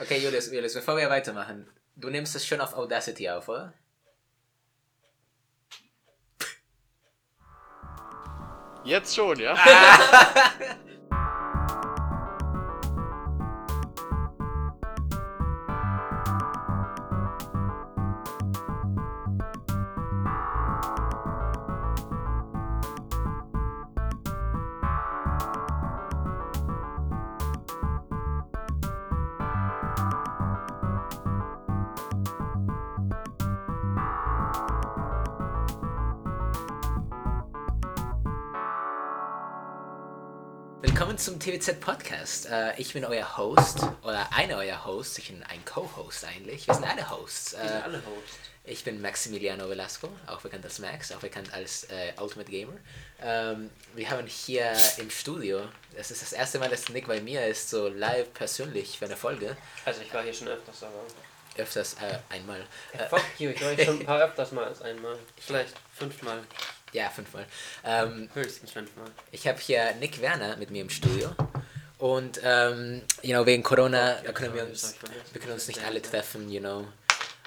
Okay, Julius, Julius, bevor wir weitermachen, du nimmst es schon auf Audacity auf, oder? Jetzt schon, ja? Willkommen TWZ Podcast. Äh, ich bin euer Host, oder einer eurer Hosts. Ich bin ein Co-Host eigentlich. Wir sind alle Hosts. Wir sind Äh, alle Hosts. ich bin Maximiliano Velasco, auch bekannt als Max, auch bekannt als äh, Ultimate Gamer. Ähm, wir haben hier im Studio, das ist das erste Mal, dass Nick bei mir ist, so live persönlich für eine Folge. Also ich war hier schon öfters, aber... Öfters äh, einmal. Äh, Fuck you, ich war hier schon ein paar öfters mal als einmal. Vielleicht fünfmal, ja, fünfmal. Ähm, höchstens fünfmal. Ich habe hier Nick Werner mit mir im Studio. Und, ähm, you know, wegen Corona, da können wir uns, wir können uns nicht alle treffen, you know.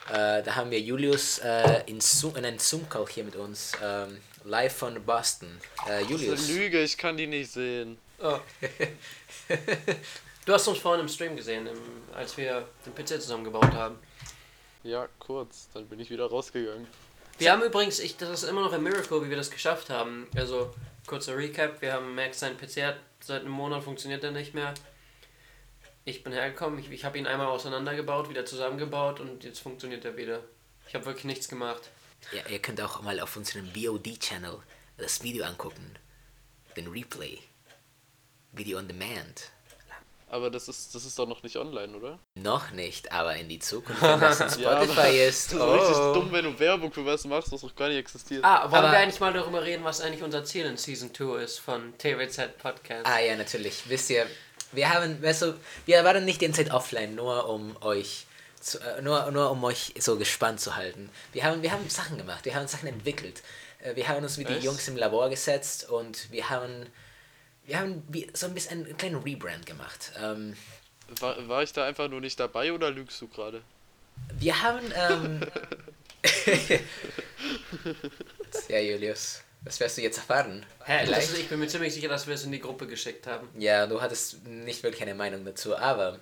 Äh, da haben wir Julius äh, in, Zoom, in einem Zoom-Call hier mit uns, ähm, live von Boston. Äh, Das ist eine Julius, Lüge, ich kann die nicht sehen. Oh. Du hast uns vorhin im Stream gesehen, im, als wir den PC zusammengebaut haben. Ja, kurz, dann bin ich wieder rausgegangen. Wir haben übrigens, ich, das ist immer noch ein Miracle, wie wir das geschafft haben. Also, kurzer Recap, wir haben Max sein PC hat seit einem Monat funktioniert er nicht mehr. Ich bin hergekommen, ich, ich habe ihn einmal auseinandergebaut, wieder zusammengebaut und jetzt funktioniert er wieder. Ich habe wirklich nichts gemacht. ja, ihr könnt auch mal auf unserem VOD-Channel das Video angucken. Den Replay. Video on Demand. Aber das ist, das ist doch noch nicht online, oder? Noch nicht, aber in die Zukunft, wenn das in Ja, Spotify ist. Das ist richtig oh. dumm, wenn du Werbung für was machst, was noch gar nicht existiert. Ah, wollen Aber- wir eigentlich mal darüber reden, was eigentlich unser Ziel in Season 2 ist von TWZ Podcast? Ah ja, natürlich. Wisst ihr, wir haben, weißt du, wir waren nicht ganze Zeit offline, nur um euch zu, äh, nur, nur um euch so gespannt zu halten. Wir haben, wir haben Sachen gemacht, wir haben Sachen entwickelt. Äh, Wir haben uns mit den? Jungs im Labor gesetzt und wir haben, wir haben wie, so ein bisschen einen kleinen Rebrand gemacht. Ähm, War, war ich da einfach nur nicht dabei oder lügst du gerade? wir haben, ähm, ja Julius, was wirst du jetzt erfahren? Hä, ist, ich bin mir ziemlich sicher, dass wir es in die Gruppe geschickt haben. Ja, du hattest nicht wirklich eine Meinung dazu, aber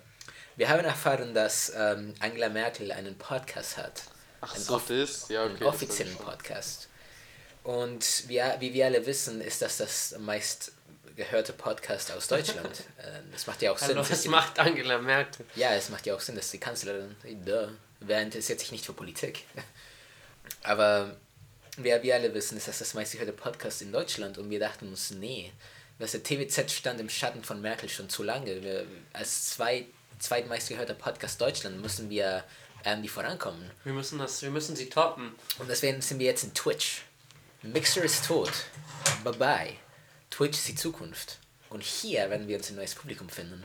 wir haben erfahren, dass ähm, Angela Merkel einen Podcast hat. Ach Einen so, off- das? Ja, okay. einen offiziellen. Podcast. Und wir, wie wir alle wissen, ist das das meist gehörte Podcast aus Deutschland. Äh, das macht ja auch Sinn. Hallo, dass was die- macht Angela Merkel? ja, es macht ja auch Sinn, dass die Kanzlerin, duh, wer interessiert sich nicht für Politik? Aber wir, wir alle wissen, ist das das meistgehörte Podcast in Deutschland und wir dachten uns, nee, was der TWZ stand im Schatten von Merkel schon zu lange. Wir, als zwei, zweitmeistgehörter Podcast Deutschland müssen wir irgendwie vorankommen. Wir müssen, das, wir müssen sie toppen. Und deswegen sind wir jetzt in Twitch. Mixer ist tot. Bye bye. Twitch ist die Zukunft. Und hier werden wir uns ein neues Publikum finden.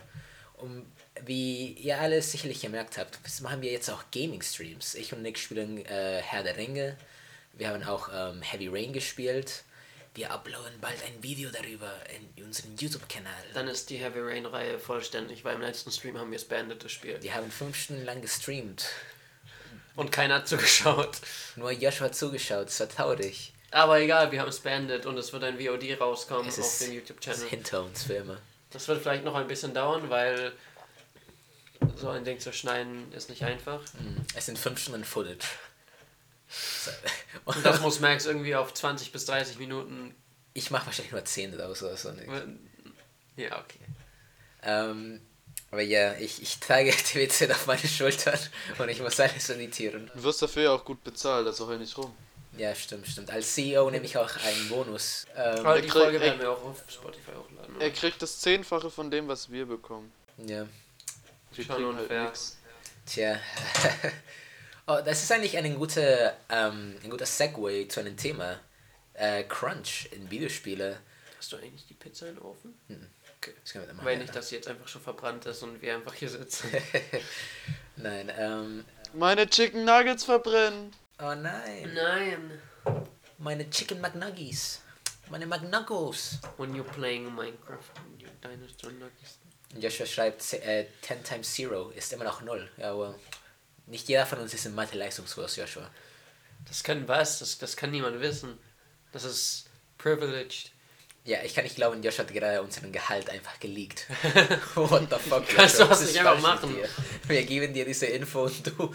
Und wie ihr alle sicherlich gemerkt habt, machen wir jetzt auch Gaming-Streams. Ich und Nick spielen äh, Herr der Ringe. Wir haben auch ähm, Heavy Rain gespielt. Wir uploaden bald ein Video darüber in unseren YouTube-Kanal. Dann ist die Heavy Rain-Reihe vollständig, weil im letzten Stream haben wir es beendet, das Spiel. Die haben fünf Stunden lang gestreamt. Und keiner hat zugeschaut. Nur Joshua hat zugeschaut. Es war traurig. Aber egal, wir haben es beendet und es wird ein VOD rauskommen Es auf dem YouTube-Channel. hinter uns für immer. Das wird vielleicht noch ein bisschen dauern, weil so ein Ding zu schneiden ist nicht einfach. Mm, Es sind fünf Stunden Footage. Und das muss Max irgendwie auf 20 bis 30 Minuten. ich mache wahrscheinlich nur 10 daraus oder so. Nicht. Ja, okay. Ähm, aber ja, ich, ich trage TWZ auf meine Schultern und ich muss alles editieren. Du wirst dafür ja auch gut bezahlt, also heul nicht rum. Ja, stimmt, stimmt. Als CEO nehme ich auch einen Bonus. Ähm, Aber die krieg- Folge er- werden wir auch auf Spotify hochladen. Er kriegt das Zehnfache von dem, was wir bekommen. ja, Wir Schon halt unfair. nix. tja. oh, das ist eigentlich ein guter, ähm, ein guter Segway zu einem Thema. Äh, Crunch in Videospiele. Hast du eigentlich die Pizza in den Ofen? Okay, das können wir dann machen. Weil ja. nicht, dass sie jetzt einfach schon verbrannt ist und wir einfach hier sitzen. Nein, ähm. Meine Chicken Nuggets verbrennen. Oh nein. Nein. Meine Chicken McNuggies. Meine McNuggles. When you're playing Minecraft, your dinosaur nuggets. Joshua schreibt, äh, 10 times 0 ist immer noch 0. Ja, well. Nicht jeder von uns ist im Mathe-Leistungskurs, Joshua. Das kann was? Das, das kann niemand wissen. Das ist privileged. Ja, ich kann nicht glauben, Joshua hat gerade unseren Gehalt einfach geleakt. What the fuck? Kannst Joshua? du Was nicht einfach machen? dir? Wir geben dir diese Info und du,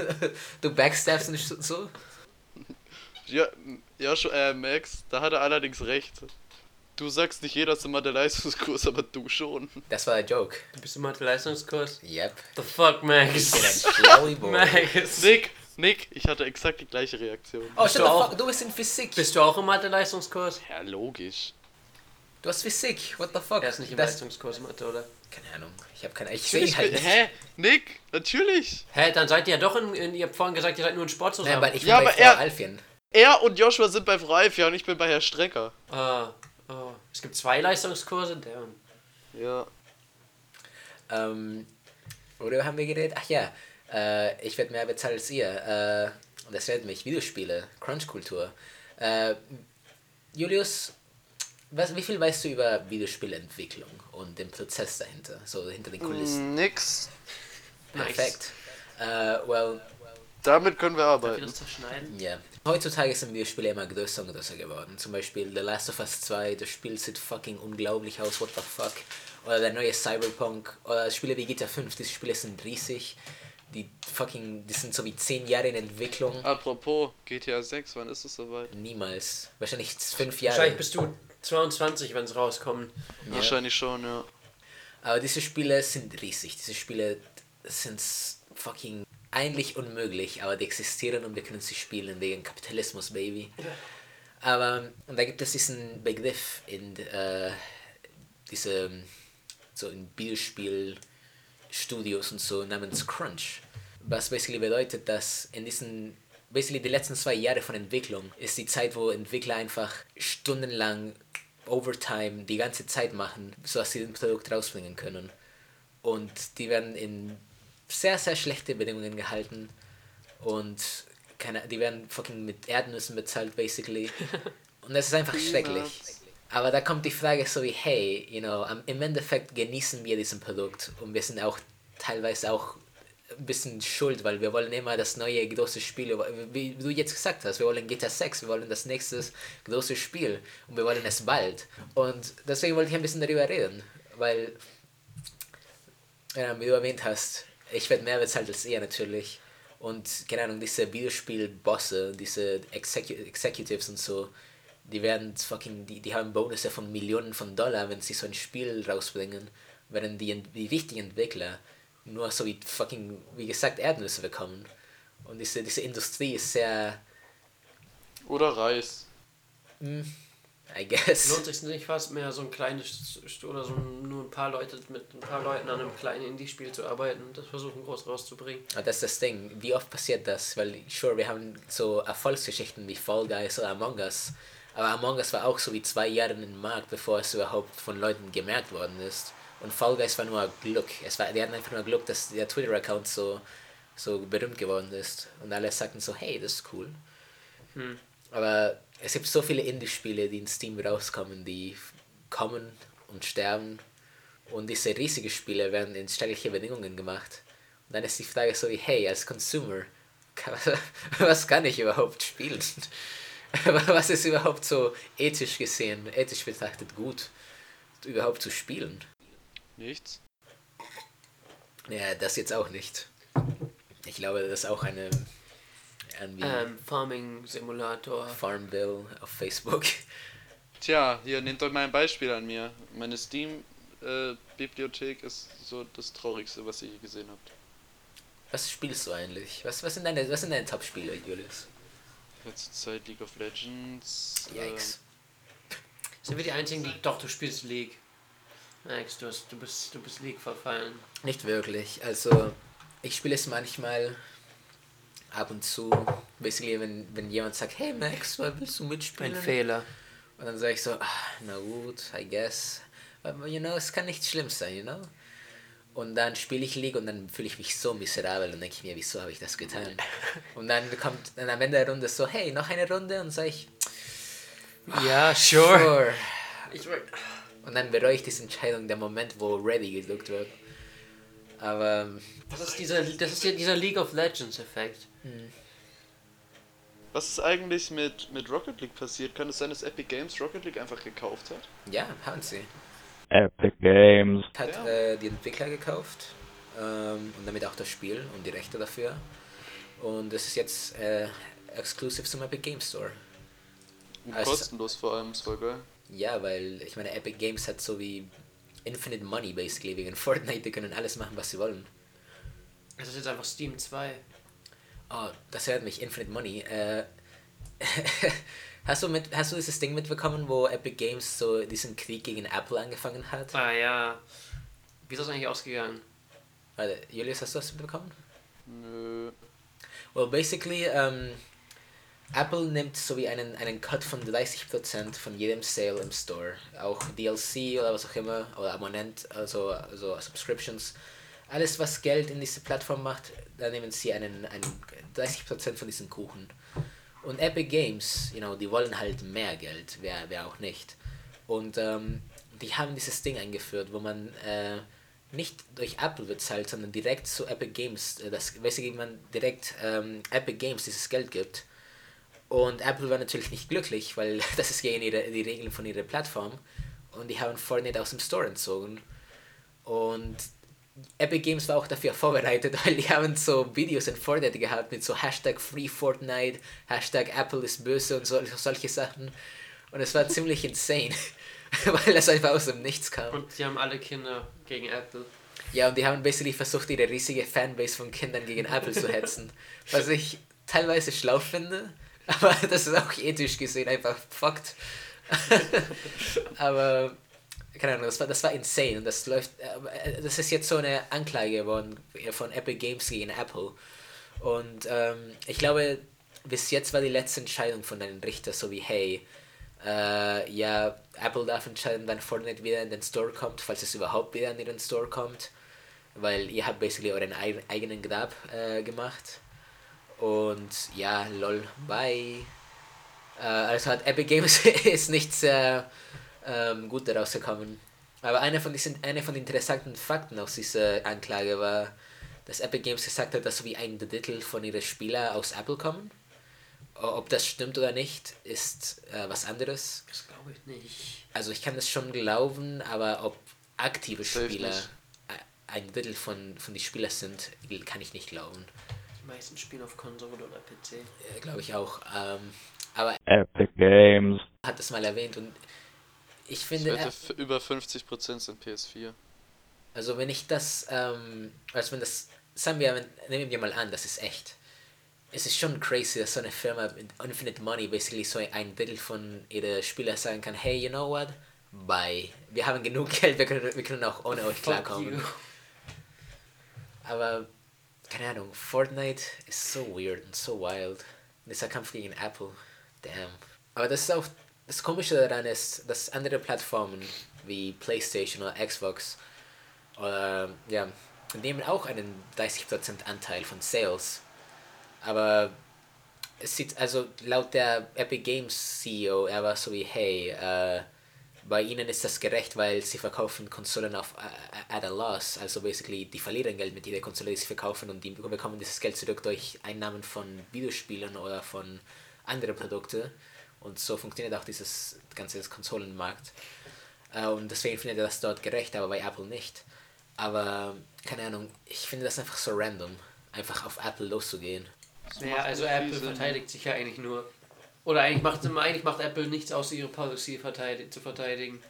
du backstabbst und so. Ja, ja schon, äh, Max, da hat er allerdings recht. Du sagst nicht jeder ist im Mathe-Leistungskurs, aber du schon. Das war der Joke. Du bist im Mathe-Leistungskurs? Yep. The fuck, Ich bin ein Max? Max. Nick, Nick, ich hatte exakt die gleiche Reaktion. Oh, shut du the fuck, du bist in Physik. Bist du auch im Mathe-Leistungskurs? Ja, logisch. Du hast Physik. What the fuck? Er ist nicht im das, Leistungskurs Mathe, oder? Keine Ahnung. Ich habe keine. Ich sehe halt nicht. hä? Nick, natürlich. Hä, dann seid ihr ja doch in, in ihr habt vorhin gesagt, ihr seid nur in Sport Nein, zusammen. weil ich bin Ja, bei aber Frau er- Alfien. Er und Joshua sind bei Frau Alfia und ich bin bei Herr Strecker. ah, oh. Es gibt zwei Leistungskurse, der Ja. Ähm, worüber haben wir geredet? Ach ja, äh, ich werde mehr bezahlt als ihr. Äh, und das redet mich. Videospiele, Crunch-Kultur. Äh, Julius, was, wie viel weißt du über Videospielentwicklung und den Prozess dahinter? So hinter den Kulissen. Nix. Nice. Perfekt. Äh, well, Damit können wir arbeiten. ja. Heutzutage sind Videospiele immer größer und größer geworden. Zum Beispiel The Last of Us 2, das Spiel sieht fucking unglaublich aus, what the fuck. Oder der neue Cyberpunk. Oder Spiele wie GTA 5, diese Spiele sind riesig. Die fucking, die sind so wie 10 Jahre in Entwicklung. Apropos GTA 6, wann ist es soweit? Niemals. Wahrscheinlich 5 Jahre. Wahrscheinlich bist du 22, wenn es rauskommt. Wahrscheinlich schon, ja. Aber diese Spiele sind riesig. Diese Spiele sind fucking eigentlich unmöglich, aber die existieren und wir können sie spielen wegen Kapitalismus, Baby. Aber und da gibt es diesen Begriff in äh, diese so in Videospielstudios und so namens Crunch, was basically bedeutet, dass in diesen basically die letzten zwei Jahre von Entwicklung ist die Zeit, wo Entwickler einfach stundenlang Overtime die ganze Zeit machen, sodass sie ein Produkt rausbringen können. Und die werden in sehr, sehr schlechte Bedingungen gehalten. Und keine, die werden fucking mit Erdnüssen bezahlt, basically. Und das ist einfach schrecklich. Aber da kommt die Frage so wie, hey, you know, im Endeffekt genießen wir diesen Produkt und wir sind auch teilweise auch ein bisschen schuld, weil wir wollen immer das neue große Spiel, wie du jetzt gesagt hast, wir wollen GTA 6, wir wollen das nächste große Spiel und wir wollen es bald. Und deswegen wollte ich ein bisschen darüber reden, weil, ja, wie du erwähnt hast, ich werde mehr bezahlt als ihr natürlich. Und keine Ahnung, diese Videospiel-Bosse, diese Execu Executives und so, die werden fucking, die, die haben Bonusse von Millionen von Dollar, wenn sie so ein Spiel rausbringen, während die, die richtigen Entwickler nur so wie fucking, wie gesagt, Erdnüsse bekommen. Und diese, diese Industrie ist sehr, Oder Reis. I guess. Lohnt sich nicht fast mehr, so ein kleines St- oder so ein, nur ein paar Leute mit ein paar Leuten an einem kleinen Indie-Spiel zu arbeiten und das versuchen groß rauszubringen. Aber das ist das Ding. Wie oft passiert das? Weil, sure, wir haben so Erfolgsgeschichten wie Fall Guys oder Among Us. Aber Among Us war auch so wie zwei Jahre im Markt, bevor es überhaupt von Leuten gemerkt worden ist. Und Fall Guys war nur Glück. Es war, die hatten einfach nur Glück, dass der Twitter-Account so, so berühmt geworden ist. Und alle sagten so, hey, das ist cool. Aber es gibt so viele Indie-Spiele, die in Steam rauskommen, die kommen und sterben. Und diese riesigen Spiele werden in schreckliche Bedingungen gemacht. Und dann ist die Frage so wie, hey, als Consumer, was kann ich überhaupt spielen? Was ist überhaupt so ethisch gesehen, ethisch betrachtet gut, überhaupt zu spielen? Nichts. Ja, das jetzt auch nicht. Ich glaube, das ist auch eine Ähm, Farming Simulator. Farmville auf Facebook. Tja, hier nehmt euch mal ein Beispiel an mir. Meine Steam-Bibliothek ist so das Traurigste, was ihr je gesehen habt. Was spielst du eigentlich? Was, was sind deine, was sind deine Top-Spiele, Julius? Letzte Zeit League of Legends. Yikes. Sind wir die einzigen, die. Doch, du spielst League. Max, du, hast, du, bist, du bist League verfallen. Nicht wirklich. Also, ich spiele es manchmal ab und zu. Basically, wenn, wenn jemand sagt, hey Max, willst du mitspielen? Ein Fehler. Und dann sage ich so, ah, na gut, I guess. Aber, you know, es kann nicht schlimm sein, you know? Und dann spiele ich League und dann fühle ich mich so miserabel und denke ich mir, wieso habe ich das getan? Und dann kommt dann am Ende der Runde so, hey, noch eine Runde? Und sage ich, Ja, sure. sure. Ich, mein- Und dann bereue ich diese Entscheidung, der Moment, wo Ready gedruckt wird. Aber Das ist dieser, das ist ja dieser League of Legends Effekt. Was ist eigentlich mit, mit Rocket League passiert? Kann es sein, dass Epic Games Rocket League einfach gekauft hat? ja, haben sie. Epic Games. Hat Ja. äh, die Entwickler gekauft ähm, und damit auch das Spiel und die Rechte dafür. Und es ist jetzt äh, exclusive zum Epic Game Store. Und Also- kostenlos vor allem, ist voll geil. Ja, weil ich meine, Epic Games hat so wie Infinite Money basically wegen Fortnite, die können alles machen, was sie wollen. Das ist jetzt einfach Steam 2. Oh, das hört mich, Infinite Money. Äh, hast, du mit, hast du dieses Ding mitbekommen, wo Epic Games so diesen Krieg gegen Apple angefangen hat? Ah ja. Wie ist das eigentlich ausgegangen? Warte, Julius, hast du das mitbekommen? Nö. Well, basically, ähm, Apple nimmt so wie einen, einen Cut von 30% von jedem Sale im Store. Auch DLC oder was auch immer, oder Abonnent, also, also Subscriptions. Alles, was Geld in diese Plattform macht, da nehmen sie einen, einen 30% von diesem Kuchen. Und Epic Games, you know, die wollen halt mehr Geld, wer, wer auch nicht. Und ähm, die haben dieses Ding eingeführt, wo man äh, nicht durch Apple bezahlt, sondern direkt zu Epic Games, äh, das, basically man direkt ähm, Epic Games dieses Geld gibt. Und Apple war natürlich nicht glücklich, weil das ist gegen ihre, die Regeln von ihrer Plattform. Und die haben Fortnite aus dem Store entzogen. Und Epic Games war auch dafür vorbereitet, weil die haben so Videos in Fortnite gehabt mit so Hashtag Free Fortnite, Hashtag Apple ist böse und so, solche Sachen. Und es war ziemlich insane, weil das einfach aus dem Nichts kam. Und die haben alle Kinder gegen Apple. Ja, und die haben basically versucht, ihre riesige Fanbase von Kindern gegen Apple zu hetzen. Was ich teilweise schlau finde, aber das ist auch ethisch gesehen einfach fucked. aber, keine Ahnung, das war, das war insane das läuft, äh, das ist jetzt so eine Anklage geworden von Epic Games gegen Apple. Und ähm, ich glaube, bis jetzt war die letzte Entscheidung von einem Richter so wie, hey, äh, ja, Apple darf entscheiden, wann Fortnite wieder in den Store kommt, falls es überhaupt wieder in den Store kommt, weil ihr habt basically euren eig- eigenen Grab äh, gemacht. Und ja, lol, bye. Äh, also hat Epic Games ist nicht sehr ähm, gut daraus gekommen. Aber einer von diesen, einer von den interessanten Fakten aus dieser Anklage war, dass Epic Games gesagt hat, dass so wie ein Drittel von ihren Spielern aus Apple kommen. Ob das stimmt oder nicht, ist äh, was anderes. Das glaube ich nicht. Also ich kann das schon glauben, aber ob aktive Spieler ein Drittel von, von den Spielern sind, kann ich nicht glauben. Die meisten spielen auf Konsole oder PC. Äh, Glaube ich auch. Ähm, aber Epic Games. er hat das mal erwähnt und ich Ich finde, wette, er, f- über 50% sind PS4. also wenn ich das, ähm, also wenn das, sagen wir, wenn, nehmen wir mal an, das ist echt. Es ist schon crazy, dass so eine Firma mit Infinite Money basically so ein Drittel von ihren Spielern sagen kann, hey, you know what? Bye. Wir haben genug Geld, wir können, wir können auch ohne euch klarkommen. Aber, keine Ahnung, Fortnite ist so weird und so wild. Dieser Kampf gegen Apple, damn. Aber das ist auch, das Komische daran ist, dass andere Plattformen wie PlayStation oder Xbox oder, ja, nehmen auch einen 30% Anteil von Sales. Aber es sieht, also laut der Epic Games CEO, er war so wie, hey, äh, bei ihnen ist das gerecht, weil sie verkaufen Konsolen auf äh, at a loss. Also basically, die verlieren Geld mit jeder Konsole, die sie verkaufen und die bekommen dieses Geld zurück durch Einnahmen von Videospielen oder von anderen Produkten. Und so funktioniert auch dieses ganze Konsolenmarkt. Äh, und deswegen findet er das dort gerecht, aber bei Apple nicht. Aber, keine Ahnung, ich finde das einfach so random, einfach auf Apple loszugehen. Macht also Apple verteidigt sich ja eigentlich nur. Oder eigentlich macht, eigentlich macht Apple nichts außer ihre Policy verteidig, zu verteidigen.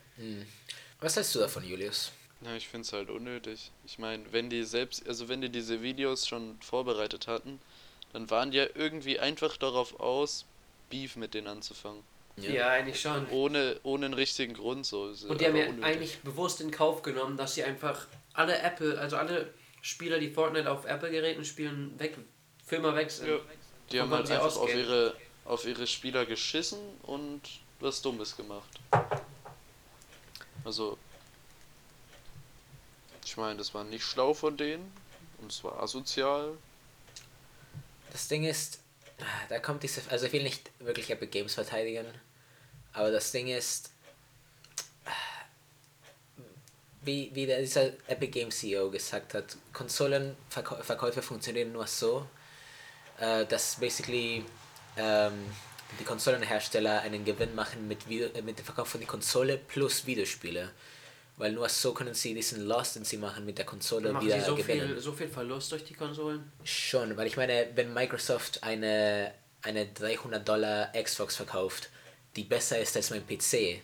Was hältst du davon, Julius? Ja, ich finde es halt unnötig. Ich meine, wenn die selbst, also wenn die diese Videos schon vorbereitet hatten, dann waren die ja irgendwie einfach darauf aus, Beef mit denen anzufangen. Ja, eigentlich schon. Ohne, ohne einen richtigen Grund so. Und die haben ja unnötig. eigentlich bewusst in Kauf genommen, dass sie einfach alle Apple, also alle Spieler, die Fortnite auf Apple-Geräten spielen, weg, Firma wechseln. Ja. Die haben halt einfach auf ausgehen. ihre, auf ihre Spieler geschissen und was Dummes gemacht. Also, ich meine, das war nicht schlau von denen und es war asozial. Das Ding ist, da kommt diese, also ich will nicht wirklich Epic Games verteidigen, aber das Ding ist, wie, wie der, dieser Epic Games CEO gesagt hat, Konsolenverkäufe funktionieren nur so, äh, dass basically ähm, die Konsolenhersteller einen Gewinn machen mit, Video, äh, mit dem Verkauf von der Konsole plus Videospiele. Weil nur so können sie diesen Loss, den sie machen mit der Konsole, Machen wieder sie so gewinnen. viel, so viel Verlust durch die Konsolen? Schon, weil ich meine, wenn Microsoft eine, eine 300 Dollar Xbox verkauft, die besser ist als mein PC,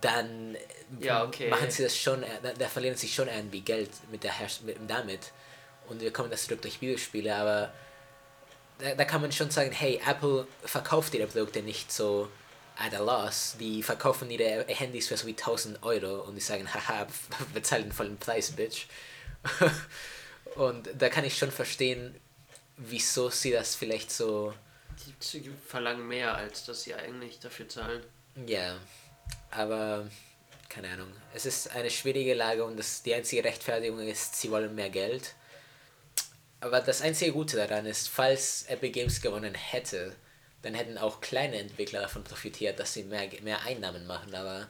dann äh, Ja, okay. machen sie das schon, äh, da, da verlieren sie schon irgendwie Geld mit der Herst mit, damit. Und wir kommen das zurück durch Videospiele, aber da, da kann man schon sagen, hey, Apple verkauft ihre Produkte nicht so at a loss. Die verkaufen ihre Handys für so wie 1000 Euro und die sagen, haha, bezahl den vollen Preis, Bitch. und da kann ich schon verstehen, wieso sie das vielleicht so, Die, die verlangen mehr, als dass sie eigentlich dafür zahlen. ja, aber keine Ahnung. Es ist eine schwierige Lage und das, die einzige Rechtfertigung ist, sie wollen mehr Geld. Aber das einzige Gute daran ist, falls Epic Games gewonnen hätte, dann hätten auch kleine Entwickler davon profitiert, dass sie mehr, mehr Einnahmen machen. Aber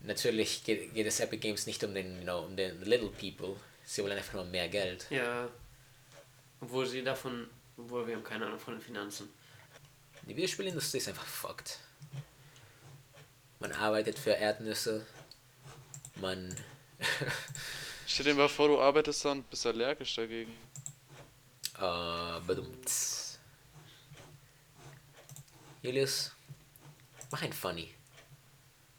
natürlich geht, geht es Epic Games nicht um den, you know, um den Little People. Sie wollen einfach nur mehr Geld. Ja. Obwohl sie davon, obwohl wir haben keine Ahnung von den Finanzen. Die Videospielindustrie ist einfach fucked. Man arbeitet für Erdnüsse. Man. Stell dir mal vor, du arbeitest da und bist allergisch dagegen. Äh, badumts. Julius, mach ein Funny.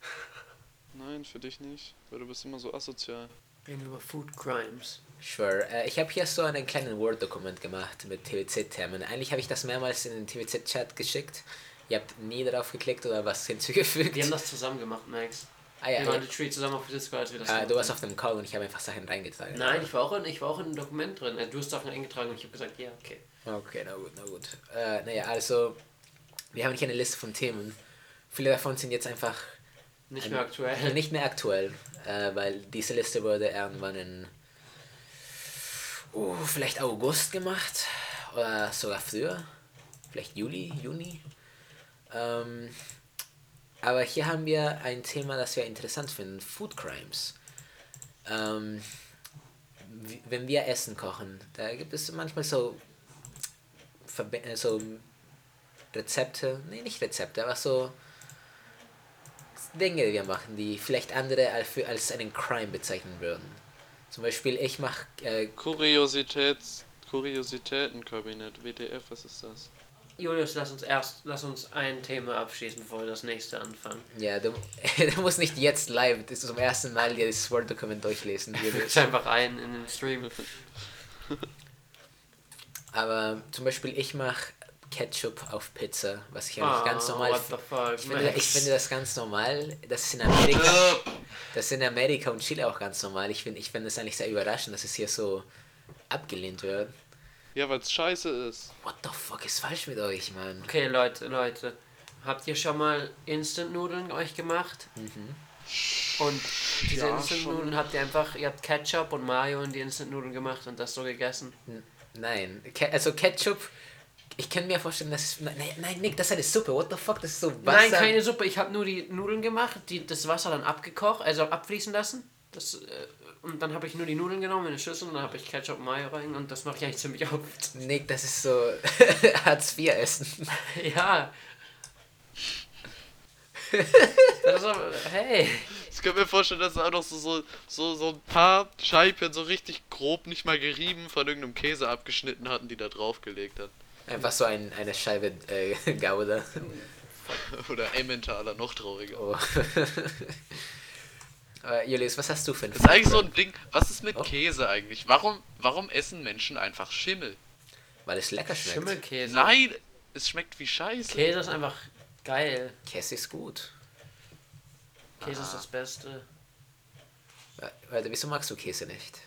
Nein, für dich nicht, weil du bist immer so asozial. Reden wir über Food Crimes. Sure. Äh, ich habe hier so einen kleinen Word-Dokument gemacht mit TWC-Termen. Eigentlich habe ich das mehrmals in den TWC-Chat geschickt. Ihr habt nie darauf geklickt oder was hinzugefügt. Wir haben das zusammen gemacht, Max. Ah, ja, wir ja. waren zusammen auf Discord, als Ah, du warst auf dem Call und ich habe einfach Sachen reingetragen. Nein, ich war auch in, ich war auch in einem Dokument drin. Äh, Du hast Sachen eingetragen und ich habe gesagt, ja, okay. Okay, na gut, na gut. Äh, naja, also, wir haben hier eine Liste von Themen. Viele davon sind jetzt einfach Nicht mehr aktuell. nicht mehr aktuell, äh, weil diese Liste wurde irgendwann in uh, vielleicht August gemacht oder sogar früher, vielleicht Juli, Juni. Ähm, aber hier haben wir ein Thema, das wir interessant finden: Food Crimes. Ähm, wenn wir Essen kochen, da gibt es manchmal so, Verbe äh, so Rezepte, nee, nicht Rezepte, aber so Dinge, die wir machen, die vielleicht andere als einen Crime bezeichnen würden. Zum Beispiel, ich mache, äh, Kuriositäts Kuriositätenkabinett, WDF, was ist das? Julius, lass uns erst, lass uns ein Thema abschließen, bevor wir das nächste anfangen. ja, du, du musst nicht jetzt live das ist zum ersten Mal dir das Word-Dokument durchlesen. Julius. einfach ein in den Stream. Aber zum Beispiel, ich mache Ketchup auf Pizza, was ich eigentlich ganz Ah, normal what the fuck, Ich finde, ich finde das ganz normal. Das ist in Amerika. Das ist in Amerika und Chile auch ganz normal. Ich finde ich finde es eigentlich sehr überraschend, dass es hier so abgelehnt wird. Ja, weil es scheiße ist. What the fuck ist falsch mit euch, Mann? Okay, Leute, Leute. Habt ihr schon mal Instant-Nudeln euch gemacht? Und diese Ja, Instant-Nudeln habt ihr einfach, ihr habt Ketchup und Mayo in die Instant-Nudeln gemacht und das so gegessen? N- Nein, Ke also Ketchup. Ich kann mir vorstellen, dass es. Nein, nein, Nick, das ist eine Suppe. What the fuck? Das ist so Wasser. Nein, keine Suppe. Ich habe nur die Nudeln gemacht, die, das Wasser dann abgekocht, also abfließen lassen. Das, äh, und dann habe ich nur die Nudeln genommen in eine Schüssel und dann habe ich Ketchup und Mayo rein und das mache ich eigentlich ziemlich oft. Nick, das ist so Hartz IV essen. ja. das ist aber, hey. Ich kann mir vorstellen, dass da auch noch so, so, so, so ein paar Scheiben so richtig grob, nicht mal gerieben, von irgendeinem Käse abgeschnitten hatten, die da draufgelegt hat. Einfach so ein, eine Scheibe äh, Gouda. Oder Emmentaler, noch trauriger. Oh. Aber Julius, was hast du für ein Das ist eigentlich so ein Ding, was ist mit Oh. Käse eigentlich? Warum, warum essen Menschen einfach Schimmel? Weil es lecker schmeckt. Schimmelkäse. Nein, es schmeckt wie Scheiße. Käse ist einfach geil. Käse ist gut. Käse Ah. ist das Beste. Wa- Warte, wieso magst du Käse nicht?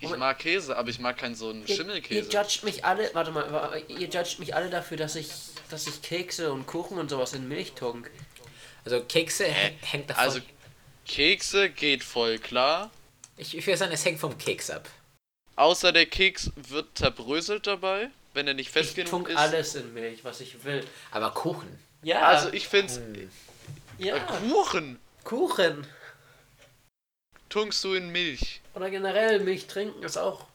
Ich mag Käse, aber ich mag keinen so einen Ihr, ihr Schimmelkäse. judgt mich alle, warte mal, ihr judgt mich alle dafür, dass ich, dass ich Kekse und Kuchen und sowas in Milch tunk. Also Kekse hä- hängt davon. Also Kekse geht voll klar. ich, ich würde sagen, es hängt vom Keks ab. Außer der Keks wird zerbröselt dabei, wenn er nicht fest Ich genug tunk ist. alles in Milch, was ich will. Aber Kuchen. Ja, Also ich find's Hm. ja. äh, Kuchen. Kuchen. tunkst du in Milch. Oder generell Milch trinken ist auch.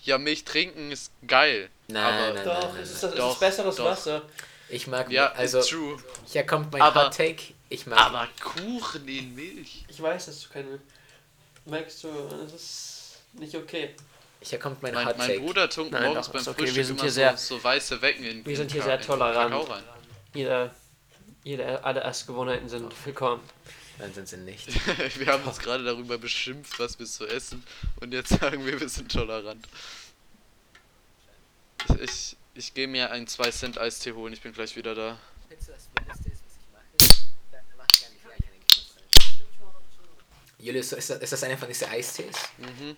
Ja, Milch trinken ist geil. Nein, aber nein, Doch, nein, es ist, nein. das, Doch, es ist besseres doch. Wasser. Ich mag, Ja, also, true. hier kommt mein Aber- Hot Take. Ich mag, Aber Kuchen in Milch. Ich weiß, dass du keine. Merkst du, das ist nicht okay. hier kommt mein, Mein, Hot mein. Bruder tunkt Nein, morgens doch, beim okay. Wir Frühstück sind immer hier so, sehr- so weiße Wecken in wir sind hier sehr tolerant. Jeder, jede, alle Essgewohnheiten sind willkommen. Nein, sind sie nicht. Wir haben uns gerade darüber beschimpft, was wir zu essen. Und jetzt sagen wir, wir sind tolerant. Ich, ich, gehe mir einen 2 Cent Eistee holen. Ich bin gleich wieder da. Julius, ist das, ist das einer von diesen Eistees? Mhm.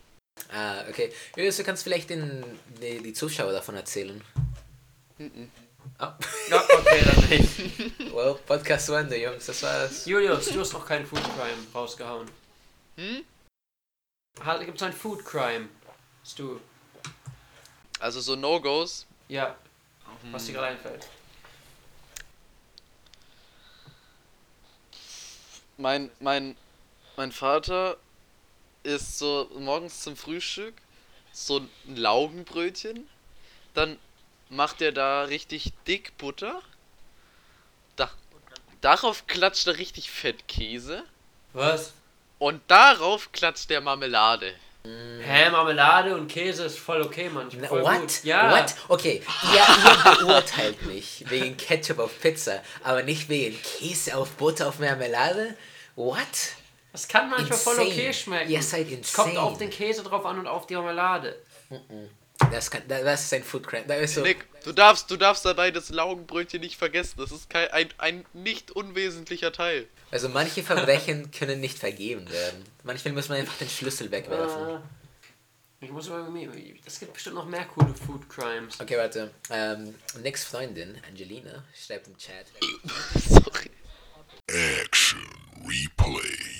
Ah, okay. Julius, du kannst vielleicht den, die, die Zuschauer davon erzählen. Mhm. Oh. Ja, okay, dann nicht. Well, Podcast zu Ende, Jungs, das war's. Julius, du hast noch keinen Food Crime rausgehauen. Hm? Gibt es ein Food Crime? Hast du. Also so No-Gos. Ja, was dir gerade einfällt. Mein, mein, mein Vater isst so morgens zum Frühstück so ein Laugenbrötchen. Dann macht er da richtig dick Butter. Da, darauf klatscht er richtig fett Käse. Was? Und darauf klatscht der Marmelade. Hä, Marmelade und Käse ist voll okay manchmal. Voll what? Gut. Ja. What? Okay, ihr, ihr beurteilt mich wegen Ketchup auf Pizza, aber nicht wegen Käse auf Butter auf Marmelade? What? Das kann manchmal voll Insane. okay schmecken. Ihr seid Es kommt insane. auf den Käse drauf an und auf die Marmelade. Das, kann, das ist ein Food Crime. Das ist so, Nick, du darfst, du darfst dabei das Laugenbrötchen nicht vergessen. Das ist kein, ein, ein nicht unwesentlicher Teil. also manche Verbrechen können nicht vergeben werden. Manchmal muss man einfach den Schlüssel wegwerfen. Ah. Ich muss irgendwie. Es gibt bestimmt noch mehr coole Food Crimes. Okay, warte. Ähm, Nicks Freundin, Angelina, schreibt im Chat. Sorry. Action replay.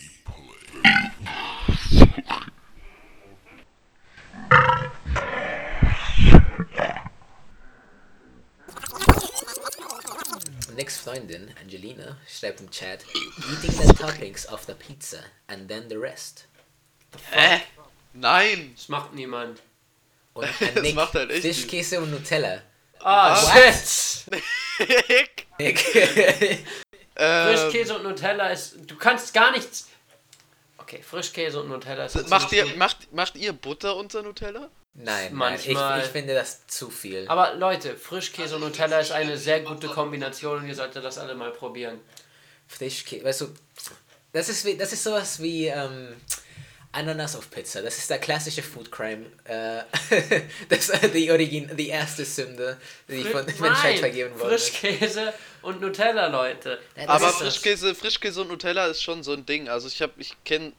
Nicks Freundin, Angelina, schreibt im Chat. Eating the toppings of the pizza and then the rest. Hä? Nein! Das macht niemand. Und Das Nick, macht halt echt Fischkäse und Nutella. Ah, Was? shit! Nick! Nick. Ähm, Frischkäse und Nutella ist. Du kannst gar nichts. Okay, Frischkäse und Nutella ist. macht, ihr, macht, macht ihr Butter unter Nutella? Nein, nein Manchmal- ich, ich finde das zu viel. Aber Leute, Frischkäse und Nutella ist eine sehr gute Kombination und ihr solltet das alle mal probieren. Frischkäse, weißt du, das ist, wie, das ist sowas wie ähm, Ananas auf Pizza. Das ist der klassische Food Crime. Äh, das ist die, Origin, die erste Sünde, die von der Menschheit vergeben wurde. Frischkäse und Nutella, Leute. Ja, das Aber. Frischkäse, Frischkäse und Nutella ist schon so ein Ding. Also ich habe, ich kenne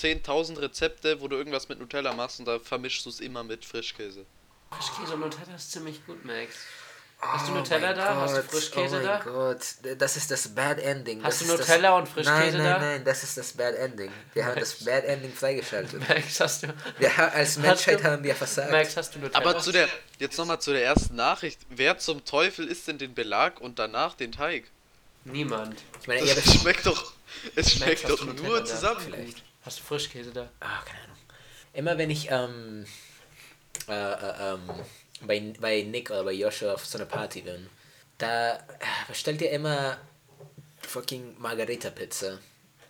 10.000 Rezepte, wo du irgendwas mit Nutella machst und da vermischst du es immer mit Frischkäse. Frischkäse und Nutella ist ziemlich gut, Max. Hast du Oh Nutella mein da? Hast du Gott, Frischkäse oh da? mein Gott, das ist das Bad Ending. Hast das du ist Nutella das, und Frischkäse nein, nein, da? Nein, das ist das Bad Ending. Wir haben das Bad Ending freigeschaltet. Max, hast du. Wir, ha- als Menschheit du- haben wir versagt. Max, hast du Nutella? Aber zu der, jetzt nochmal zu der ersten Nachricht. Wer zum Teufel isst denn den Belag und danach den Teig? Niemand. ich meine, ihr Das schmeckt doch, es schmeckt hast doch nur da? zusammen. vielleicht. Hast du Frischkäse da? Ah, keine Ahnung. Immer wenn ich ähm, äh, äh, ähm, bei, bei Nick oder bei Joshua auf so einer Party bin, da äh, bestellt ihr immer fucking Margarita-Pizza.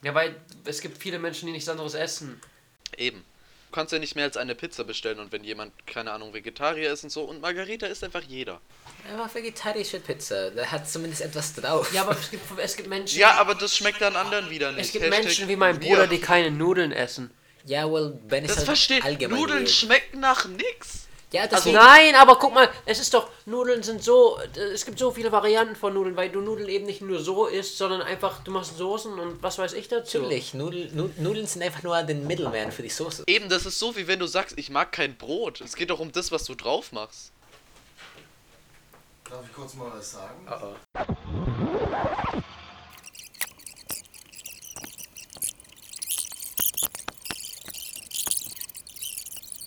Ja, weil es gibt viele Menschen, die nichts anderes essen. Eben. Du kannst ja nicht mehr als eine Pizza bestellen und wenn jemand, keine Ahnung, Vegetarier ist und so und Margarita ist einfach jeder. Einfach vegetarische Pizza. Da hat zumindest etwas drauf. Ja, aber es gibt, es gibt Menschen. Ja, aber das schmeckt dann anderen wieder nicht. es gibt Hashtag Menschen wie mein. Bruder, die keine Nudeln essen. Ja, well, Ben ist Das halt versteht. allgemein Nudeln weird. schmecken nach nix. Ja, Also deswegen, nein, aber guck mal, es ist doch, Nudeln sind so, es gibt so viele Varianten von Nudeln, weil du Nudeln eben nicht nur so isst, sondern einfach, du machst Soßen und was weiß ich dazu. natürlich. Nudel, Nu- Nudeln sind einfach nur den Middleman für die Soße. Eben, das ist so, wie wenn du sagst, ich mag kein Brot. Es geht doch um das, was du drauf machst. Darf ich kurz mal was sagen? Oh oh.